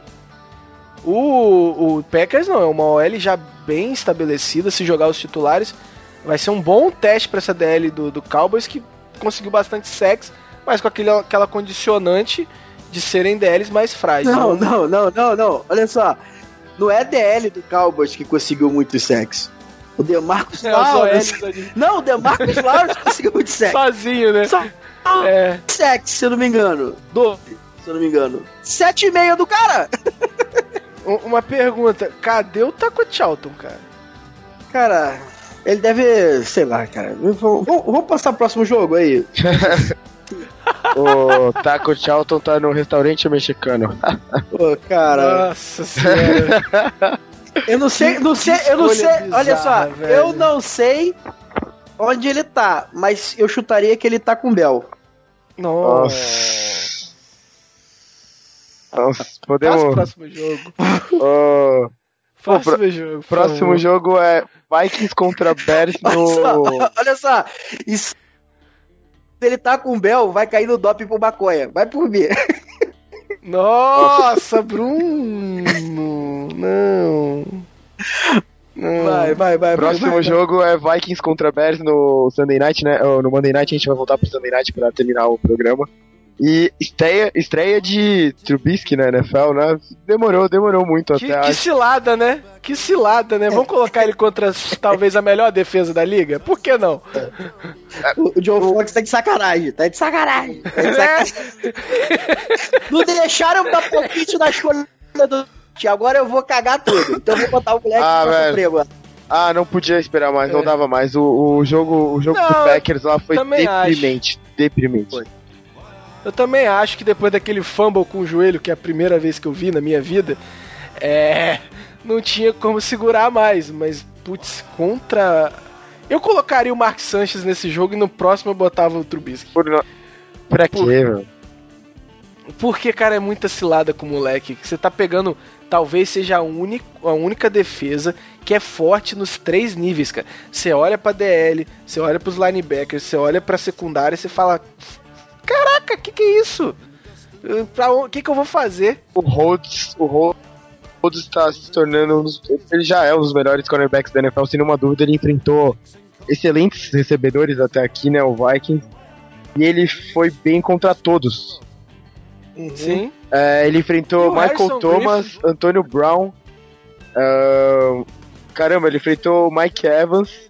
O, o Packers não, é uma OL já bem estabelecida. Se jogar os titulares, vai ser um bom teste para essa DL do, do Cowboys que conseguiu bastante sexo, mas com aquele, aquela condicionante de serem DLs mais frágeis. Não, não, não, não, não. Olha só. Não é DL do Cowboys que conseguiu muito sexo. O Demarcus é, Lawrence. Não, o Demarcus Lawrence conseguiu muito sexo. Sozinho, né? Só é. sexo, se eu não me engano. 12, se eu não me engano. 7,5 do cara. Uma pergunta, cadê o Taco Charlton, cara? Cara, ele deve, sei lá, cara. Vamos, vamos passar pro próximo jogo aí. o Taco Charlton tá no restaurante mexicano. Pô, cara. Nossa senhora. Eu não sei, não sei, eu não sei. Bizarra, olha só, velho. eu não sei onde ele tá, mas eu chutaria que ele tá com Bel. Nossa. Nossa, podemos. o próximo jogo. Oh. Próximo Pô, jogo. Próximo jogo é Vikings contra Bears no. Olha só, olha só. Isso se ele tá com o Bel, vai cair no doping pro maconha. Vai por mim. Nossa, Bruno! Não. Não. Vai, vai, vai. Próximo vai, jogo vai. é Vikings contra Bears no Sunday Night, né? No Monday Night a gente vai voltar pro Sunday Night pra terminar o programa. E estreia, estreia de Trubisky na NFL, né? Demorou, demorou muito que, até. Que cilada, né? Que cilada, né? Vamos colocar ele contra talvez a melhor defesa da liga? Por que não? O, o John Fox tá de sacanagem, tá de sacanagem. Tá de sacanagem. não deixaram dar palpite na escolha do. Agora eu vou cagar tudo. Então eu vou botar o moleque ah, no emprego. Ah, não podia esperar mais, é. não dava mais. O, o jogo, o jogo não, do Packers lá foi deprimente. Acho. Deprimente. Foi. Eu também acho que depois daquele fumble com o joelho, que é a primeira vez que eu vi na minha vida, é. Não tinha como segurar mais, mas, putz, contra. Eu colocaria o Mark Sanchez nesse jogo e no próximo eu botava o Trubisky. Por, pra quê, velho? Porque, cara, é muita cilada com o moleque. Você tá pegando. Talvez seja a, única, a única defesa que é forte nos três níveis, cara. Você olha pra DL, você olha pros linebackers, você olha pra secundária e você fala caraca, que que é isso? O que que eu vou fazer? O Rhodes, o Rhodes está se tornando um dos, ele já é um dos melhores cornerbacks da NFL, sem nenhuma dúvida, ele enfrentou excelentes recebedores até aqui, né, o Vikings, e ele foi bem contra todos. Uhum. Sim. É, ele enfrentou Michael Harrison Thomas, Griffin. Antonio Brown, uh, caramba, ele enfrentou Mike Evans,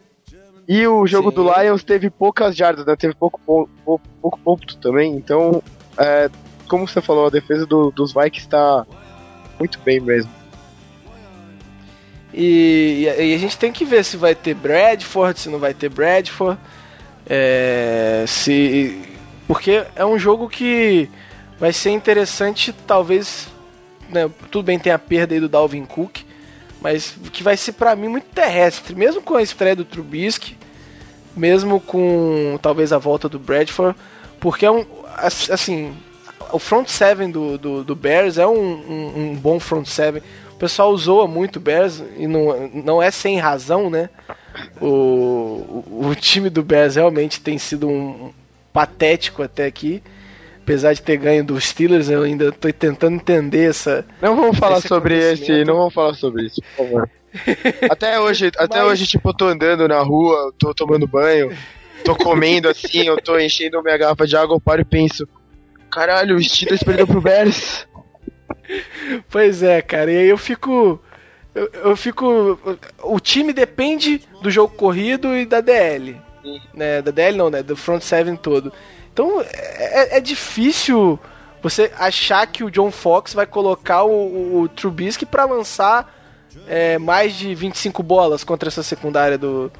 e o jogo Sim. do Lions teve poucas jardas, né? Teve pouco, pouco, pouco ponto também. Então, é, como você falou, a defesa do, dos Vikings está muito bem mesmo. E, e, a gente tem que ver se vai ter Bradford, se não vai ter Bradford. É, se, porque é um jogo que vai ser interessante, talvez. Né, tudo bem, tem a perda aí do Dalvin Cook, mas que vai ser para mim muito terrestre, mesmo com a estreia do Trubisky, mesmo com talvez a volta do Bradford, porque é um assim, o front seven do, do, do Bears é um, um, um, bom front seven. O pessoal usou muito o Bears e não, não é sem razão, né? O, o, o time do Bears realmente tem sido um patético até aqui apesar de ter ganho dos Steelers, eu ainda estou tentando entender essa. Não vamos falar sobre esse, não vamos falar sobre isso, por favor. até hoje, até Mas... hoje, tipo, eu tô andando na rua, tô tomando banho, tô comendo assim, eu tô enchendo minha garrafa de água, eu paro e penso, caralho, o Steelers perdeu pro Bears. Pois é, cara, e aí eu fico. Eu, eu, fico. O time depende do jogo corrido e da DL. Né? Da DL não, né? Do front seven todo. Então é, é difícil você achar que o John Fox vai colocar o, o, o Trubisky para lançar é, mais de 25 bolas contra essa secundária do,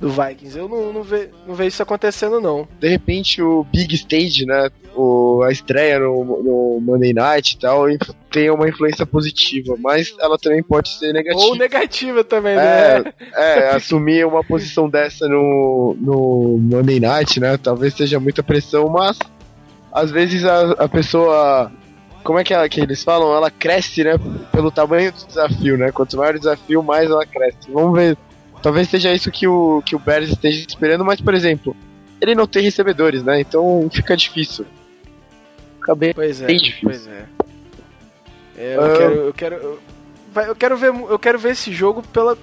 do Vikings. Eu não, não, ve, não vejo isso acontecendo, não. De repente, o Big Stage, né? O, a estreia no, no Monday Night e tal, tem uma influência positiva, mas ela também pode ser negativa. Ou negativa também, é, né? É, assumir uma posição dessa no, no Monday Night, né? Talvez seja muita pressão, mas às vezes a, a pessoa. Como é que, ela, que eles falam? Ela cresce, né? Pelo tamanho do desafio, né? Quanto maior o desafio, mais ela cresce. Vamos ver Talvez seja isso que o, que o Bears esteja esperando, mas, por exemplo, ele não tem recebedores, né? Então fica difícil. Fica bem, pois é, bem difícil. Pois é. é eu, uh... quero, eu, quero, eu, quero ver, eu quero ver esse jogo pela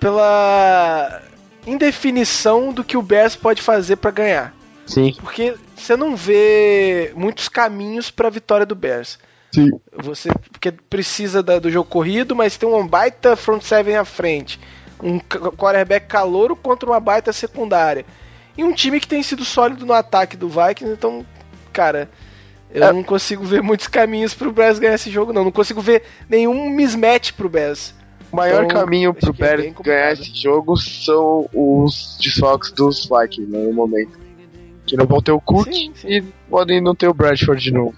pela indefinição do que o Bears pode fazer para ganhar. Sim. Porque você não vê muitos caminhos para a vitória do Bears. Sim. Você porque precisa da, do jogo corrido, mas tem um baita front seven à frente um quarterback calouro contra uma baita secundária. E um time que tem sido sólido no ataque do Vikings, então, cara, eu é. não consigo ver muitos caminhos pro Bears ganhar esse jogo, não. Não consigo ver nenhum mismatch pro Bears. O maior então, caminho pro é Bears é ganhar esse jogo são os desfalques dos Vikings né, no momento. Que não vão ter o Cook sim, sim. e podem não ter o Bradford de novo.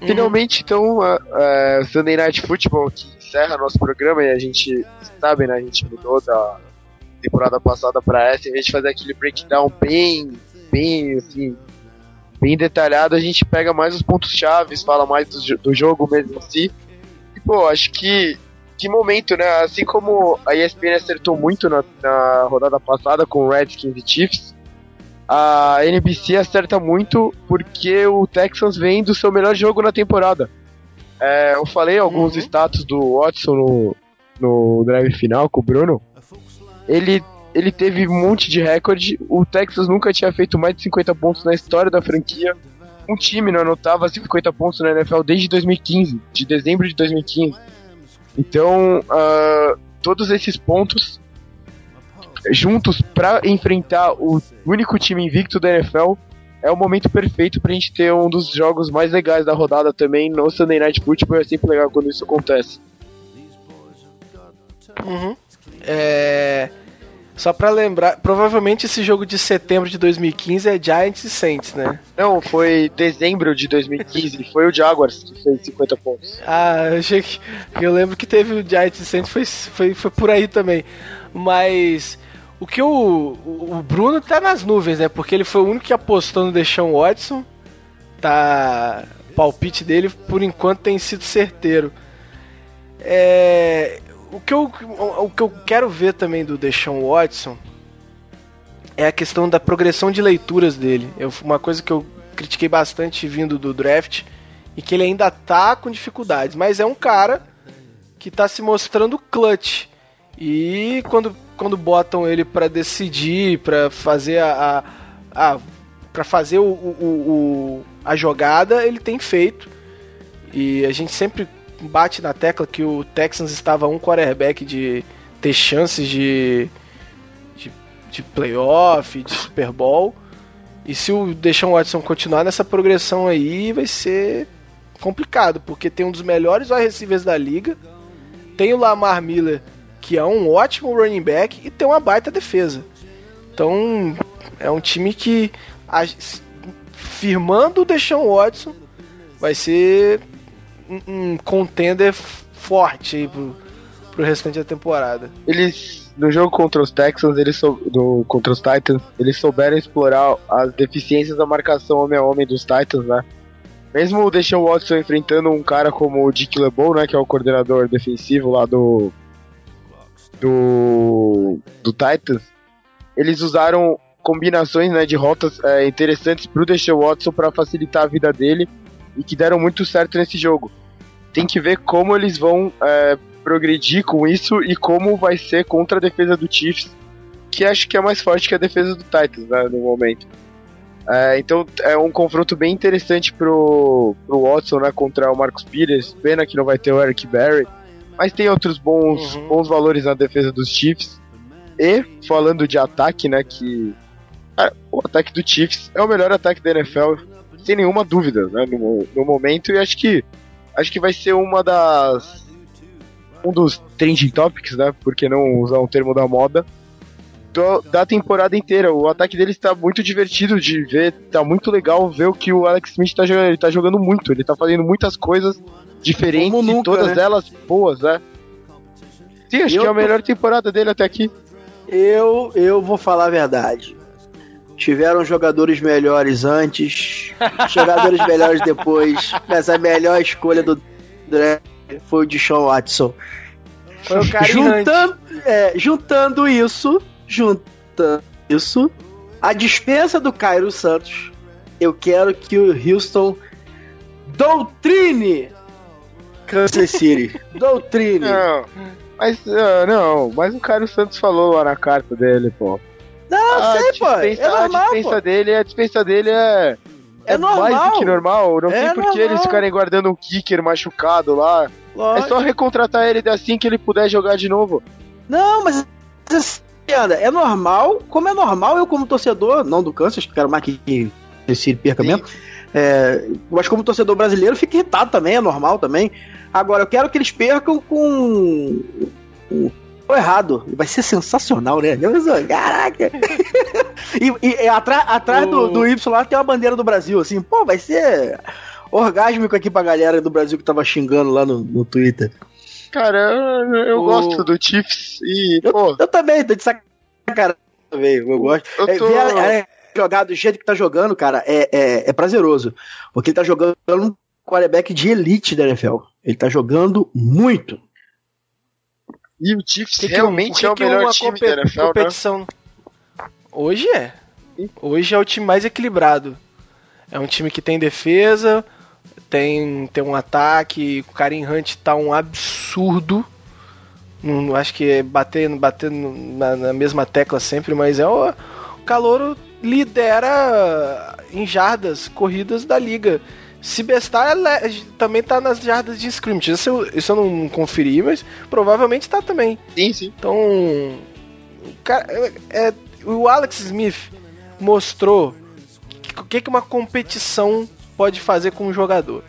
Uhum. Finalmente, então, a, a Sunday Night Football, que encerra nosso programa e a gente sabe, né? A gente mudou da temporada passada para essa, em vez de fazer aquele breakdown bem, bem assim, bem detalhado, a gente pega mais os pontos chaves, fala mais do, do jogo mesmo assim. E, pô, acho que que momento, né? Assim como a ESPN acertou muito na, na rodada passada com o Redskins e Chiefs, a NBC acerta muito porque o Texans vem do seu melhor jogo na temporada. É, eu falei alguns uhum. status do Watson no, no drive final com o Bruno. Ele, ele teve um monte de recorde. O Texas nunca tinha feito mais de 50 pontos na história da franquia. Um time não anotava 50 pontos na NFL desde 2015, de dezembro de 2015. Então, uh, todos esses pontos juntos para enfrentar o único time invicto da NFL é o momento perfeito pra gente ter um dos jogos mais legais da rodada também no Sunday Night Football. É sempre legal quando isso acontece. Uhum. É... Só pra lembrar, provavelmente esse jogo de setembro de 2015 é Giants e Saints, né? Não, foi dezembro de 2015, foi o Jaguars que fez 50 pontos. Ah, eu achei que. Eu lembro que teve o Giants e Saints, foi, foi, foi por aí também. Mas o que o, o Bruno tá nas nuvens, né? Porque ele foi o único que apostou no Deshaun Watson. Tá. O palpite dele, por enquanto, tem sido certeiro. É, o, que eu, o que eu quero ver também do Deshaun Watson é a questão da progressão de leituras dele. Eu, uma coisa que eu critiquei bastante vindo do draft e que ele ainda tá com dificuldades, mas é um cara que tá se mostrando clutch. E quando, quando botam ele para decidir, para fazer a, a, a para fazer o, o, o, a jogada, ele tem feito. E a gente sempre bate na tecla que o Texans estava um quarterback de ter chances de, de, de playoff, de Super Bowl. E se o Deshaun Watson continuar nessa progressão aí, vai ser complicado, porque tem um dos melhores wide receivers da liga, tem o Lamar Miller, que é um ótimo running back, e tem uma baita defesa. Então, é um time que, firmando o Deshaun Watson, vai ser um, contender forte aí pro, pro restante da temporada. Eles, no jogo contra os Texans, eles sou, contra os Titans, eles souberam explorar as deficiências da marcação homem a homem dos Titans, né? Mesmo o Deshaun Watson enfrentando um cara como o Dick LeBeau, né, que é o coordenador defensivo lá do do do Titans, eles usaram combinações, né, de rotas é, interessantes pro Deshaun Watson para facilitar a vida dele e que deram muito certo nesse jogo. Tem que ver como eles vão é, progredir com isso e como vai ser contra a defesa do Chiefs, que acho que é mais forte que a defesa do Titans, né, no momento. É, então é um confronto bem interessante pro, pro Watson, né, contra o Marcos Pires. Pena que não vai ter o Eric Berry, mas tem outros bons, uhum. bons valores na defesa dos Chiefs. E falando de ataque, né, que cara, o ataque do Chiefs é o melhor ataque da NFL, sem nenhuma dúvida, né, no, no momento. E acho que acho que vai ser uma das um dos trending topics, né, porque não usar um termo da moda do, da temporada inteira. O ataque dele está muito divertido de ver, tá muito legal ver o que o Alex Smith tá jogando. Ele tá jogando muito, ele tá fazendo muitas coisas diferentes nunca, e todas né? elas boas, né? Sim, acho eu que é a melhor temporada dele até aqui. Eu, eu vou falar a verdade. Tiveram jogadores melhores antes, jogadores melhores depois, mas a melhor escolha do draft foi o de Sean Watson. Foi o cara juntando, é, juntando isso, Juntando isso, a dispensa do Cairo Santos, eu quero que o Houston doutrine Kansas City. doutrine. Não, mas uh, não, mas o Cairo Santos falou lá na carta dele, pô. Não, a sei, pô. É normal, a dispensa pô. dele, a dispensa dele é é, é mais do que normal. Não é tem por que eles ficarem guardando um kicker machucado lá. Lógico. É só recontratar ele assim que ele puder jogar de novo. Não, mas é normal, como é normal eu como torcedor, não do Kansas, que quero mais que esse perca Sim. mesmo, é, mas como torcedor brasileiro fico irritado também, é normal também. Agora, eu quero que eles percam com, com o errado. Vai ser sensacional, né? Caraca! e, e, e atrás, atrás do, do Y lá tem uma bandeira do Brasil, assim, pô, vai ser orgásmico aqui pra galera do Brasil que tava xingando lá no, no Twitter. Cara, eu, eu o... gosto do Chiefs e. Eu, pô, eu também, tô de sacanagem também, eu gosto. Eu é, tô... é, é, jogar do jeito que tá jogando, cara, é, é, é prazeroso. Porque ele tá jogando um quarterback de elite da NFL. Ele tá jogando muito. E o Chiefs que realmente que, é o melhor time da NFL, né? competição. Né? Hoje é. Hoje é o time mais equilibrado. É um time que tem defesa, tem, tem um ataque, o Karim Hunt tá um absurdo. Não, acho que é batendo, batendo na, na, mesma tecla sempre, mas é o, o Calouro lidera em jardas corridas da liga. Se bestar, é também tá nas jardas de scrimmage. Isso eu, isso eu não conferi, mas provavelmente tá também. Sim, sim. Então, o, cara, é, é, o Alex Smith mostrou o que, que uma competição pode fazer com um jogador.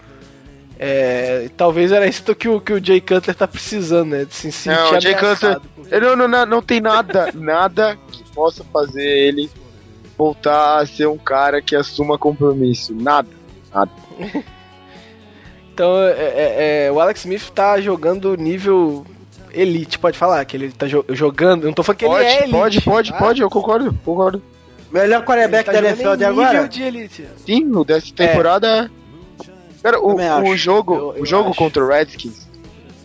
É, talvez era isso que o, que o Jay Cutler tá precisando, né? De se sentir não, o Jay Cutler, ele não, não, não tem nada, nada que possa fazer ele voltar a ser um cara que assuma compromisso. Nada, nada. então, é, é, é, o Alex Smith tá jogando nível elite, pode falar que ele tá jo jogando. Eu não tô falando que pode, ele é elite. Pode, pode, ah. pode, eu concordo, concordo. Melhor quarterback tá da NFL de agora? De elite. Sim, o dessa temporada. Cara, o, o jogo, eu, eu o jogo contra o Redskins,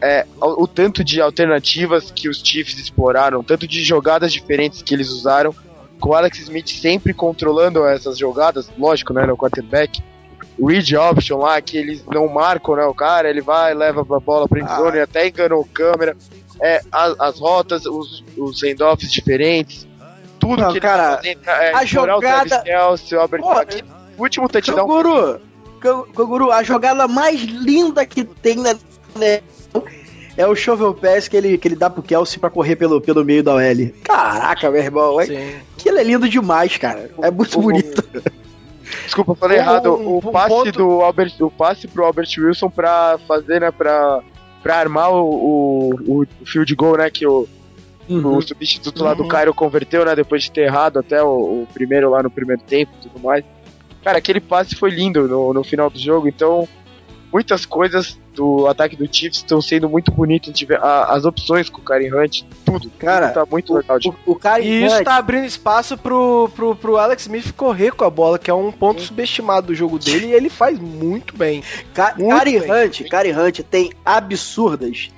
é, o, o, tanto de alternativas que os Chiefs exploraram, tanto de jogadas diferentes que eles usaram, com o Alex Smith sempre controlando essas jogadas, lógico, né, no quarterback. Read option lá, que eles não marcam, né, o cara, ele vai, leva a bola pra endzone, ah. até enganou câmera. É, as, as rotas, os, os handoffs diferentes, tudo não, que cara, ele faz, é, a jogada... O Pô, aqui, último touchdown. Koguru, Koguru, a jogada mais linda que tem na é o shovel pass que ele, que ele dá pro Kelsey pra correr pelo, pelo meio da OL. Caraca, meu irmão. É, aquilo é lindo demais, cara. É muito o, bonito. Desculpa, falei um, errado. O um passe ponto... do Albert, o passe pro Albert Wilson pra fazer, né, pra, pra armar o, o, o field goal, né, que o, uhum. o substituto lá do uhum. Cairo converteu, né, depois de ter errado até o, o primeiro lá no primeiro tempo e tudo mais. Cara, aquele passe foi lindo no, no final do jogo, então muitas coisas do ataque do Chiefs estão sendo muito bonitas. As opções com o Karen Hunt, tudo. Cara, tudo tá muito legal. O, o, o e isso tá abrindo espaço pro, pro, pro Alex Smith correr com a bola, que é um ponto subestimado do jogo dele e ele faz muito bem. Ka Karen Hunt, Karen Hunt tem absurdas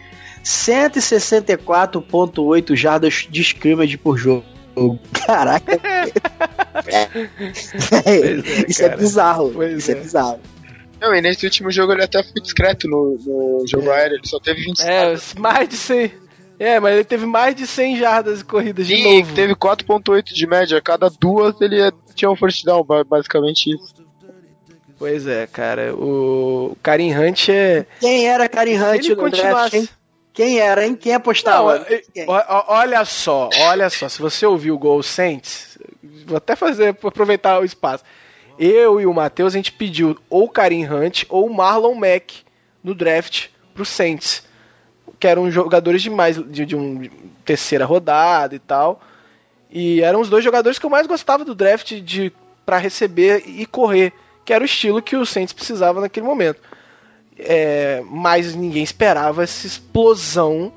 164.8 jardas de scrimmage por jogo. Caraca. é, é, isso é bizarro. Pois isso é. é bizarro. Não, e nesse último jogo ele até foi discreto no, no jogo é. aéreo, ele só teve 20 É, mais de 100. É, mas ele teve mais de 100 jardas de corridas de Sim, novo. teve 4.8 de média, cada duas ele tinha um first down, basicamente isso. Pois é, cara, o Karim Hunt é... Quem era Karim Hunt ele continuasse... Quem era, hein? Quem apostava? Não, Quem? Olha só, olha só, se você ouviu o Gol Saints, vou até fazer, aproveitar o espaço eu e o Matheus, a gente pediu ou o Karim Hunt ou o Marlon Mack no draft pro Saints. Que eram jogadores de mais de, de um de terceira rodada e tal. E eram os dois jogadores que eu mais gostava do draft de para receber e correr, que era o estilo que o Saints precisava naquele momento. É, mas ninguém esperava essa explosão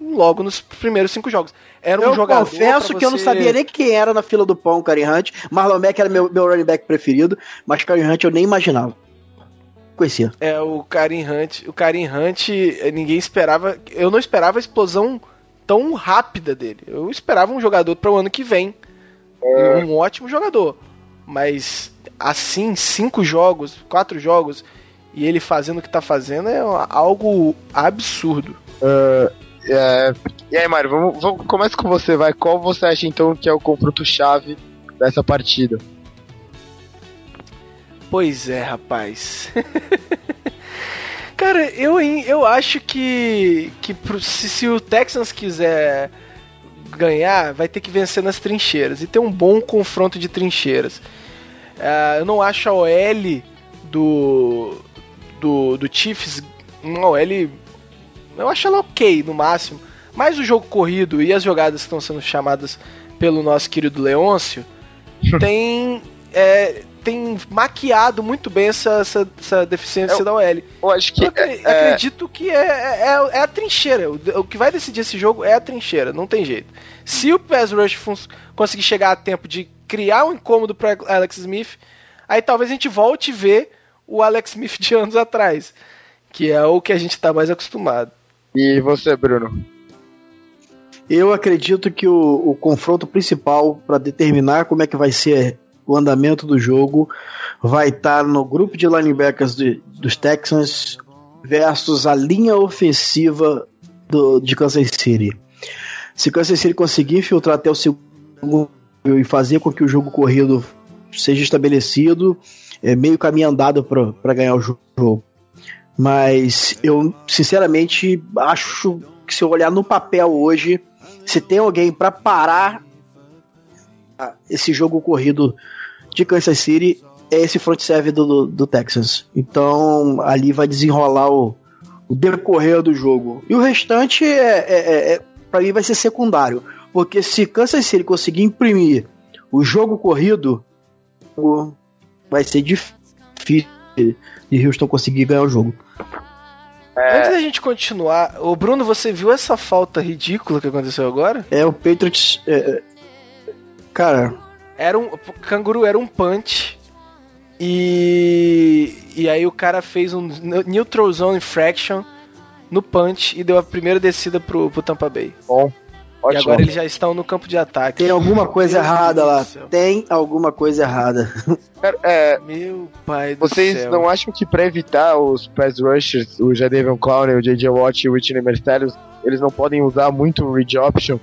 logo nos primeiros cinco jogos. Era um eu jogador. confesso que eu não sabia nem quem era na fila do pão, o Karim Hunt. Marlon Mack era meu, meu running back preferido, mas Karim Hunt eu nem imaginava. Conhecia. É, o Karim Hunt. O Karim Hunt, ninguém esperava. Eu não esperava a explosão tão rápida dele. Eu esperava um jogador para o ano que vem. É. Um ótimo jogador. Mas assim, cinco jogos, quatro jogos, e ele fazendo o que tá fazendo é algo absurdo. Uh, é, e aí, Mário, vamos, vamos, começa com você, vai. Qual você acha então que é o confronto-chave dessa partida? Pois é, rapaz. Cara, eu, eu acho que, que se, se o Texans quiser ganhar, vai ter que vencer nas trincheiras e ter um bom confronto de trincheiras. Uh, eu não acho a OL do, do, do Chiefs uma OL eu acho ela ok no máximo. Mas o jogo corrido e as jogadas que estão sendo chamadas pelo nosso querido Leôncio tem, é, tem maquiado muito bem essa, essa, essa deficiência eu, da OL. Eu acho que. Eu é, é, acredito que é, é, é, a trincheira. O, o, que vai decidir esse jogo é a trincheira, não tem jeito. Se o Pass Rush conseguir chegar a tempo de criar um incômodo para Alex Smith, aí talvez a gente volte a ver o Alex Smith de anos atrás, que é o que a gente está mais acostumado. E você, Bruno? Eu acredito que o, o confronto principal para determinar como é que vai ser o andamento do jogo vai estar tá no grupo de linebackers de, dos Texans versus a linha ofensiva do, de Kansas City. Se Kansas City conseguir infiltrar até o segundo e fazer com que o jogo corrido seja estabelecido, é meio caminho andado para ganhar o jogo. Mas eu, sinceramente, acho que se eu olhar no papel hoje, se tem alguém para parar esse jogo corrido de Kansas City, é esse front serve do, do, do Texans. Então, ali vai desenrolar o, o decorrer do jogo. E o restante, é, é, é, é para mim, vai ser secundário. Porque se Kansas City conseguir imprimir o jogo corrido, vai ser difícil de Houston conseguir ganhar o jogo. É... Antes da gente continuar, o Bruno, você viu essa falta ridícula que aconteceu agora? É, o Patriots. É, é cara. Era um. Canguru era um punch. E. E aí o cara fez um Neutral Zone Infraction no punch e deu a primeira descida pro, pro Tampa Bay. Bom. Ótimo. E agora eles já estão no campo de ataque. Tem alguma coisa Meu errada Deus lá. Tem alguma coisa errada. É, Meu pai do Vocês céu. não acham que pra evitar os pass rushers, o Jadavion Clown, o J.J. Watt e o Whitney Mercedes, eles não podem usar muito o read option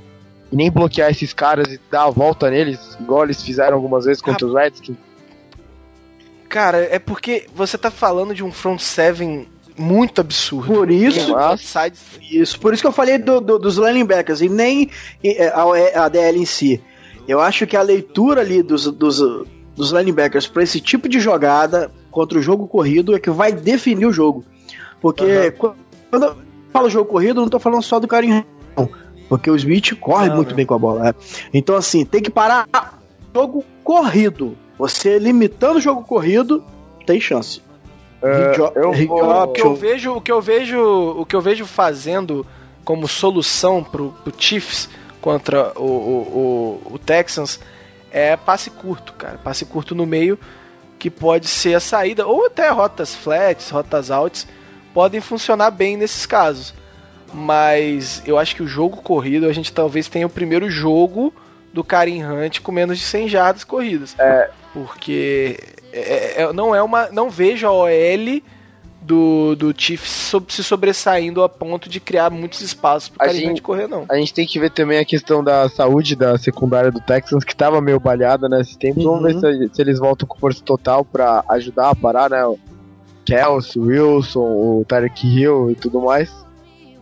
e nem bloquear esses caras e dar a volta neles, igual eles fizeram algumas vezes contra os Redskins? Cara, é porque você tá falando de um front seven muito absurdo. Por isso, isso, por isso que eu falei do, do, dos linebackers e nem a, a DL em si. Eu acho que a leitura ali dos, dos, dos linebackers para esse tipo de jogada contra o jogo corrido é que vai definir o jogo. Porque uhum. quando eu falo jogo corrido, eu não tô falando só do carinho, porque o Smith corre não, muito não. bem com a bola. Né? Então, assim, tem que parar jogo corrido. Você limitando o jogo corrido, tem chance. É, eu vou... o que eu vejo, o que eu vejo, o que eu vejo fazendo como solução pro, pro Chiefs contra o, o, o, o Texans é passe curto, cara. Passe curto no meio que pode ser a saída, ou até rotas flats, rotas altas, podem funcionar bem nesses casos. Mas eu acho que o jogo corrido, a gente talvez tenha o primeiro jogo do Karim Hunt com menos de 100 jardas corridas. É. Porque é, é, não é uma. Não vejo a OL do, do Chiefs se sobressaindo a ponto de criar muitos espaços pro Karim Hunt correr, não. A gente tem que ver também a questão da saúde da secundária do Texans, que tava meio balhada nesse tempo. Uhum. Vamos ver se, se, eles voltam com força total para ajudar a parar, né? O Kelsey, Wilson, o Tarek Hill e tudo mais.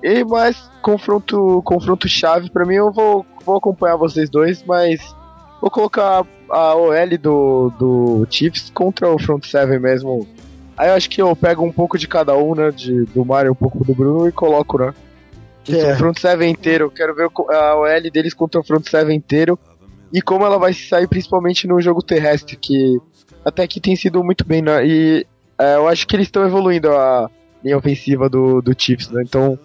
E mais confronto, confronto chave para mim, eu vou, vou acompanhar vocês dois, mas vou colocar a OL do, do Chiefs contra o front seven mesmo. Aí eu acho que eu pego um pouco de cada um, né? De, do Mario, um pouco do Bruno e coloco, né? É. O front seven inteiro. Eu quero ver a OL deles contra o front seven inteiro. E como ela vai sair principalmente no jogo terrestre, que até aqui tem sido muito bem, né? E é, eu acho que eles estão evoluindo a linha ofensiva do, do Chiefs, né? Então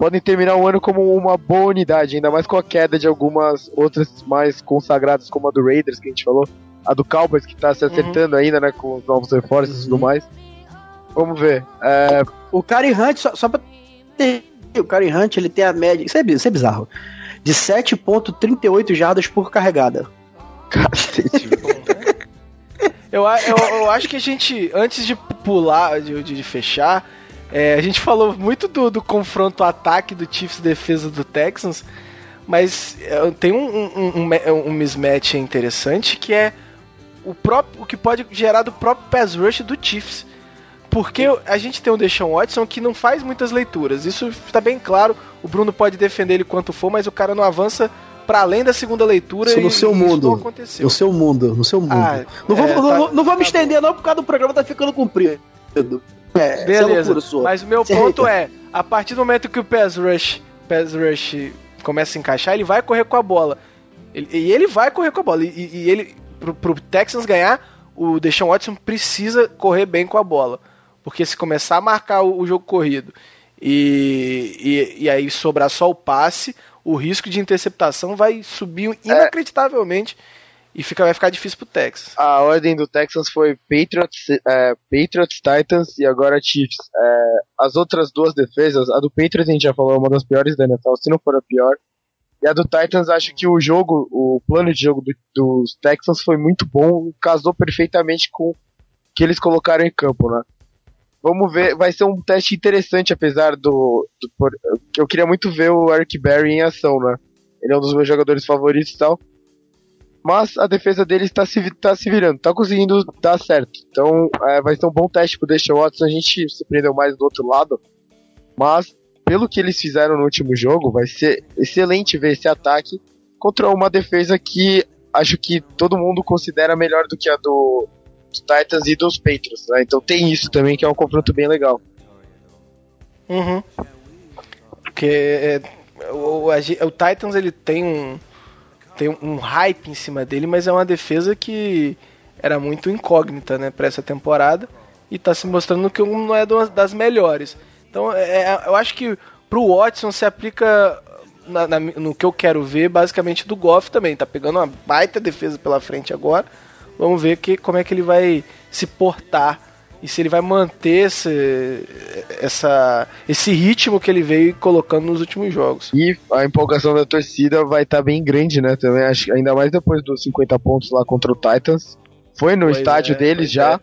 podem terminar o ano como uma boa unidade, ainda mais com a queda de algumas outras mais consagradas, como a do Raiders, que a gente falou, a do Cowboys, que tá se uhum. acertando uhum. ainda, né, com os novos reforços uhum. e tudo uhum. mais. Vamos ver. É... O Karen Hunt, só, só pra ter. O Karen Hunt, ele tem a média. Isso é, isso é bizarro. De 7,38 jardas por carregada. Cacete, eu, eu, eu acho que a gente, antes de pular, de, de fechar, é, a gente falou muito do, do confronto ataque do Chiefs defesa do Texans, mas é, tem um, um, um, um, mismatch interessante que é o, próprio, o que pode gerar do próprio pass rush do Chiefs. Porque a gente tem o Deshaun Watson que não faz muitas leituras. Isso está bem claro. O Bruno pode defender ele quanto for, mas o cara não avança para além da segunda leitura. Isso no seu mundo. No seu mundo, no seu mundo. Ah, não, é, vou, tá, não, não vou me tá estender, não, por causa do programa tá ficando comprido. É, é, Beleza. É Mas o meu ponto é, a partir do momento que o pass rush, pass rush começa a encaixar, ele vai correr com a bola. Ele, e ele vai correr com a bola. E, e ele, pro, pro Texans ganhar, o Deshaun Watson precisa correr bem com a bola. Porque se começar a marcar o, o jogo corrido e, e, e, aí sobrar só o passe, o risco de interceptação vai subir é. inacreditavelmente. É e fica, vai ficar difícil pro Texas. A ordem do Texas foi Patriots, é, Patriots, Titans e agora Chiefs. É, as outras duas defesas, a do Patriots a gente já falou, é uma das piores da NFL, se não for a pior. E a do Titans, acho que o jogo, o plano de jogo do, dos Texans foi muito bom, casou perfeitamente com o que eles colocaram em campo, né? Vamos ver, vai ser um teste interessante, apesar do, do eu queria muito ver o Eric Berry em ação, né? Ele é um dos meus jogadores favoritos e tal mas a defesa dele está se, tá se virando, está conseguindo dar certo. Então é, vai ser um bom teste pro Deshaun Watson. A gente se prendeu mais do outro lado, mas pelo que eles fizeram no último jogo, vai ser excelente ver esse ataque contra uma defesa que acho que todo mundo considera melhor do que a do, dos Titans e dos Patriots. Né? Então tem isso também que é um confronto bem legal. Uhum. Porque é, o, o, o Titans ele tem um tem um hype em cima dele, mas é uma defesa que era muito incógnita, né, para essa temporada e tá se mostrando que não é das melhores. Então, é, é, eu acho que pro Watson se aplica na, na, no que eu quero ver, basicamente do Goff também. Tá pegando uma baita defesa pela frente agora. Vamos ver que, como é que ele vai se portar e se ele vai manter esse, essa, esse ritmo que ele veio colocando nos últimos jogos. E a empolgação da torcida vai estar tá bem grande, né? Também acho, ainda mais depois dos 50 pontos lá contra o Titans. Foi no pois estádio é, deles já. É.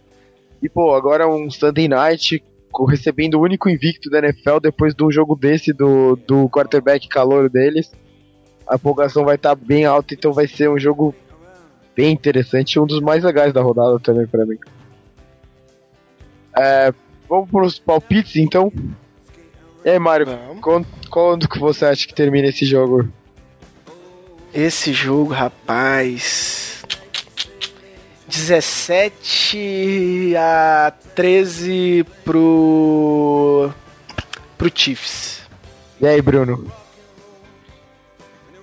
E pô, agora um Sunday Night recebendo o único invicto da NFL depois do jogo desse do, do quarterback calor deles. A empolgação vai estar tá bem alta, então vai ser um jogo bem interessante, um dos mais legais da rodada também para mim. É, vamos para os palpites então. E aí, Mário, quando, quando que você acha que termina esse jogo? Esse jogo, rapaz. 17 a 13 pro. pro Chiefs. E aí, Bruno?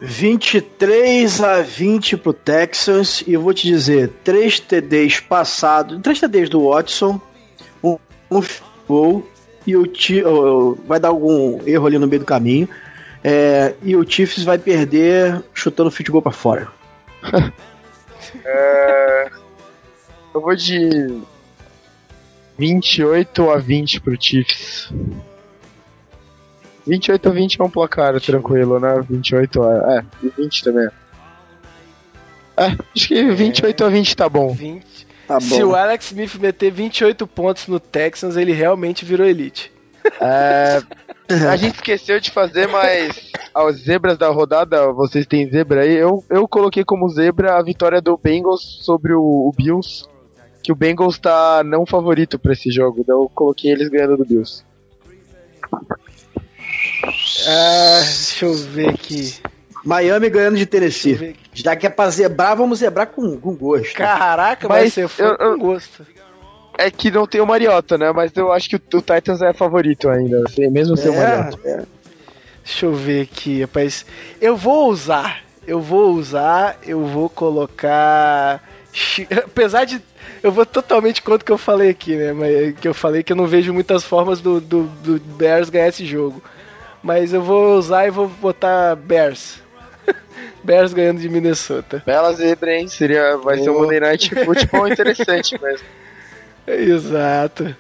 23 a 20 pro Texans. E eu vou te dizer: 3 TDs passados. 3 TDs do Watson um gol e o Chiefs vai dar algum erro ali no meio do caminho. É, e o Chiefs vai perder chutando o futebol para fora. é, eu vou de 28 a 20 pro Chiefs. 28 a 20 é um placar tranquilo, né? 28 a. É, e 20 também. É, acho que 28 é, a 20 tá bom. 20. Tá Se o Alex Smith meter 28 pontos no Texans, ele realmente virou elite. É, a gente esqueceu de fazer, mas as zebras da rodada, vocês têm zebra aí. Eu, eu coloquei como zebra a vitória do Bengals sobre o, o Bills, que o Bengals tá não favorito para esse jogo, então eu coloquei eles ganhando do Bills. Ah, deixa eu ver aqui. Miami ganhando de Tennessee. Já que é pra zebrar, vamos zebrar com, com gosto. Caraca, mas vai ser eu, com gosto. É que não tem o Mariota, né? Mas eu acho que o, o Titans é favorito ainda, assim, mesmo é, sem o Mariota. É. Deixa eu ver aqui, rapaz. Eu vou usar. Eu vou usar, eu vou colocar. Apesar de. Eu vou totalmente contra o que eu falei aqui, né? Mas, que eu falei que eu não vejo muitas formas do, do, do Bears ganhar esse jogo. Mas eu vou usar e vou botar Bears. Bears ganhando de Minnesota. Bela zebra, hein? Seria, vai oh. ser um Monday Night Football interessante mesmo. Exato.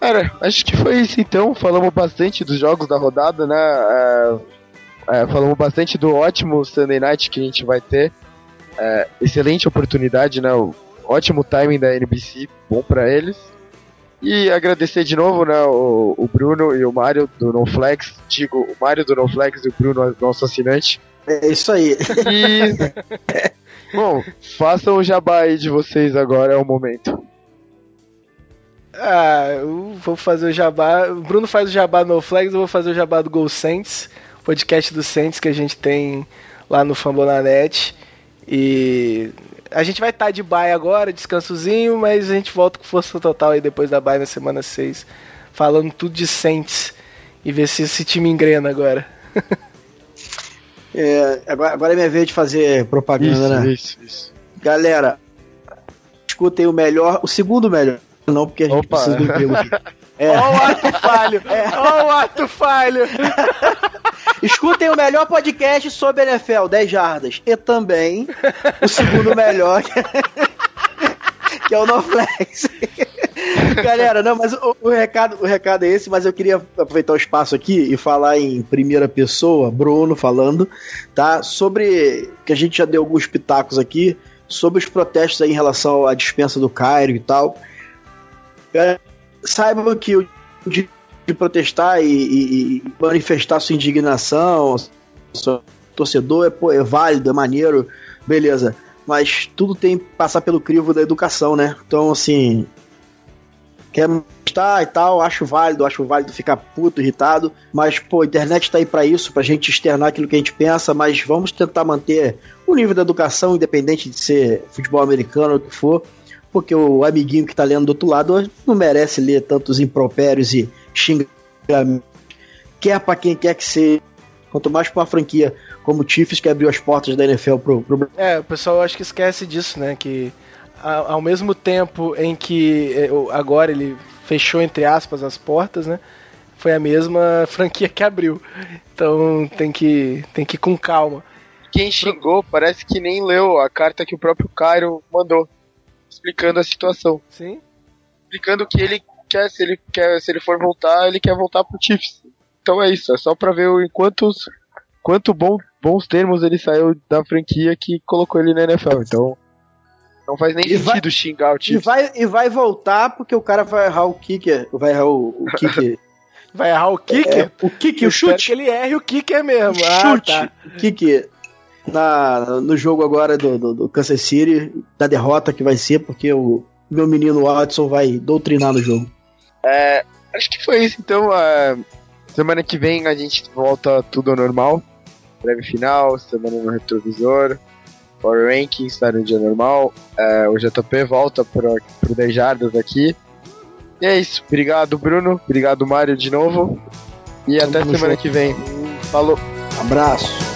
Cara, acho que foi isso então. Falamos bastante dos jogos da rodada, né? É, é, falamos bastante do ótimo Sunday Night que a gente vai ter. É, excelente oportunidade, né? O ótimo timing da NBC, bom para eles. E agradecer de novo, né, o, o Bruno e o Mário do NoFlex. Digo, o Mário do NoFlex e o Bruno, nosso assinante. É isso aí. E. Bom, façam o jabá aí de vocês agora, é o momento. Ah, eu vou fazer o jabá. O Bruno faz o jabá no Flags, eu vou fazer o jabá do Gol Saints, podcast do Saints que a gente tem lá no Fambonanet. E a gente vai estar tá de bye agora, descansozinho, mas a gente volta com força total aí depois da bye na semana 6, falando tudo de Saints e ver se esse time engrena agora. É, agora, agora é minha vez de fazer propaganda, isso, né? Isso, isso. Galera, escutem o melhor, o segundo melhor, não, porque a gente Opa. precisa do emprego. É. Ó o ato falho! É. Ó o ato falho! Escutem o melhor podcast sobre NFL, 10 jardas. E também o segundo melhor, que é o NoFlex. Galera, não, mas o, o, recado, o recado é esse, mas eu queria aproveitar o espaço aqui e falar em primeira pessoa, Bruno falando, tá? Sobre que a gente já deu alguns pitacos aqui sobre os protestos aí em relação à dispensa do Cairo e tal. É, saibam que o de, de protestar e, e, e, manifestar sua indignação, seu torcedor é, pô, é válido, é maneiro, beleza. Mas tudo tem que passar pelo crivo da educação, né? Então, assim, quer estar e tal, acho válido, acho válido ficar puto, irritado, mas, pô, a internet tá aí para isso, pra gente externar aquilo que a gente pensa, mas vamos tentar manter o nível da educação, independente de ser futebol americano ou o que for, porque o amiguinho que tá lendo do outro lado não merece ler tantos impropérios e xingamentos, quer para quem quer que seja, quanto mais pra uma franquia como o Chiefs que abriu as portas da NFL pro, pro... É, o pessoal acho que esquece disso, né, que ao mesmo tempo em que é, agora ele fechou entre aspas as portas, né? Foi a mesma franquia que abriu. Então tem que tem que ir com calma. Quem xingou parece que nem leu a carta que o próprio Cairo mandou explicando a situação. Sim. explicando que ele quer, se ele quer, se ele for voltar, ele quer voltar pro Chiefs. Então é isso, é só pra ver o quantos, quanto bom, bons termos ele saiu da franquia que colocou ele na NFL. Então não faz nem e sentido vai, xingar o Chiefs. E vai, e vai voltar porque o cara vai errar o kicker, vai errar o, o kicker. vai errar o kicker? É, o kicker, o chute. que ele erre o kicker mesmo. O ah, chute. Tá. O kicker na, no jogo agora do, do, do, Kansas City, da derrota que vai ser, porque o meu menino Watson vai doutrinar no jogo. É, acho que foi isso, então. Uh, semana que vem a gente volta tudo ao normal. Breve final, semana no retrovisor. Power Rankings está no dia normal. Uh, o JP volta pro, pro 10 Jardas aqui. E é isso. Obrigado, Bruno. Obrigado, Mário, de novo. E Tamo até semana show. que vem. Falou. Abraço.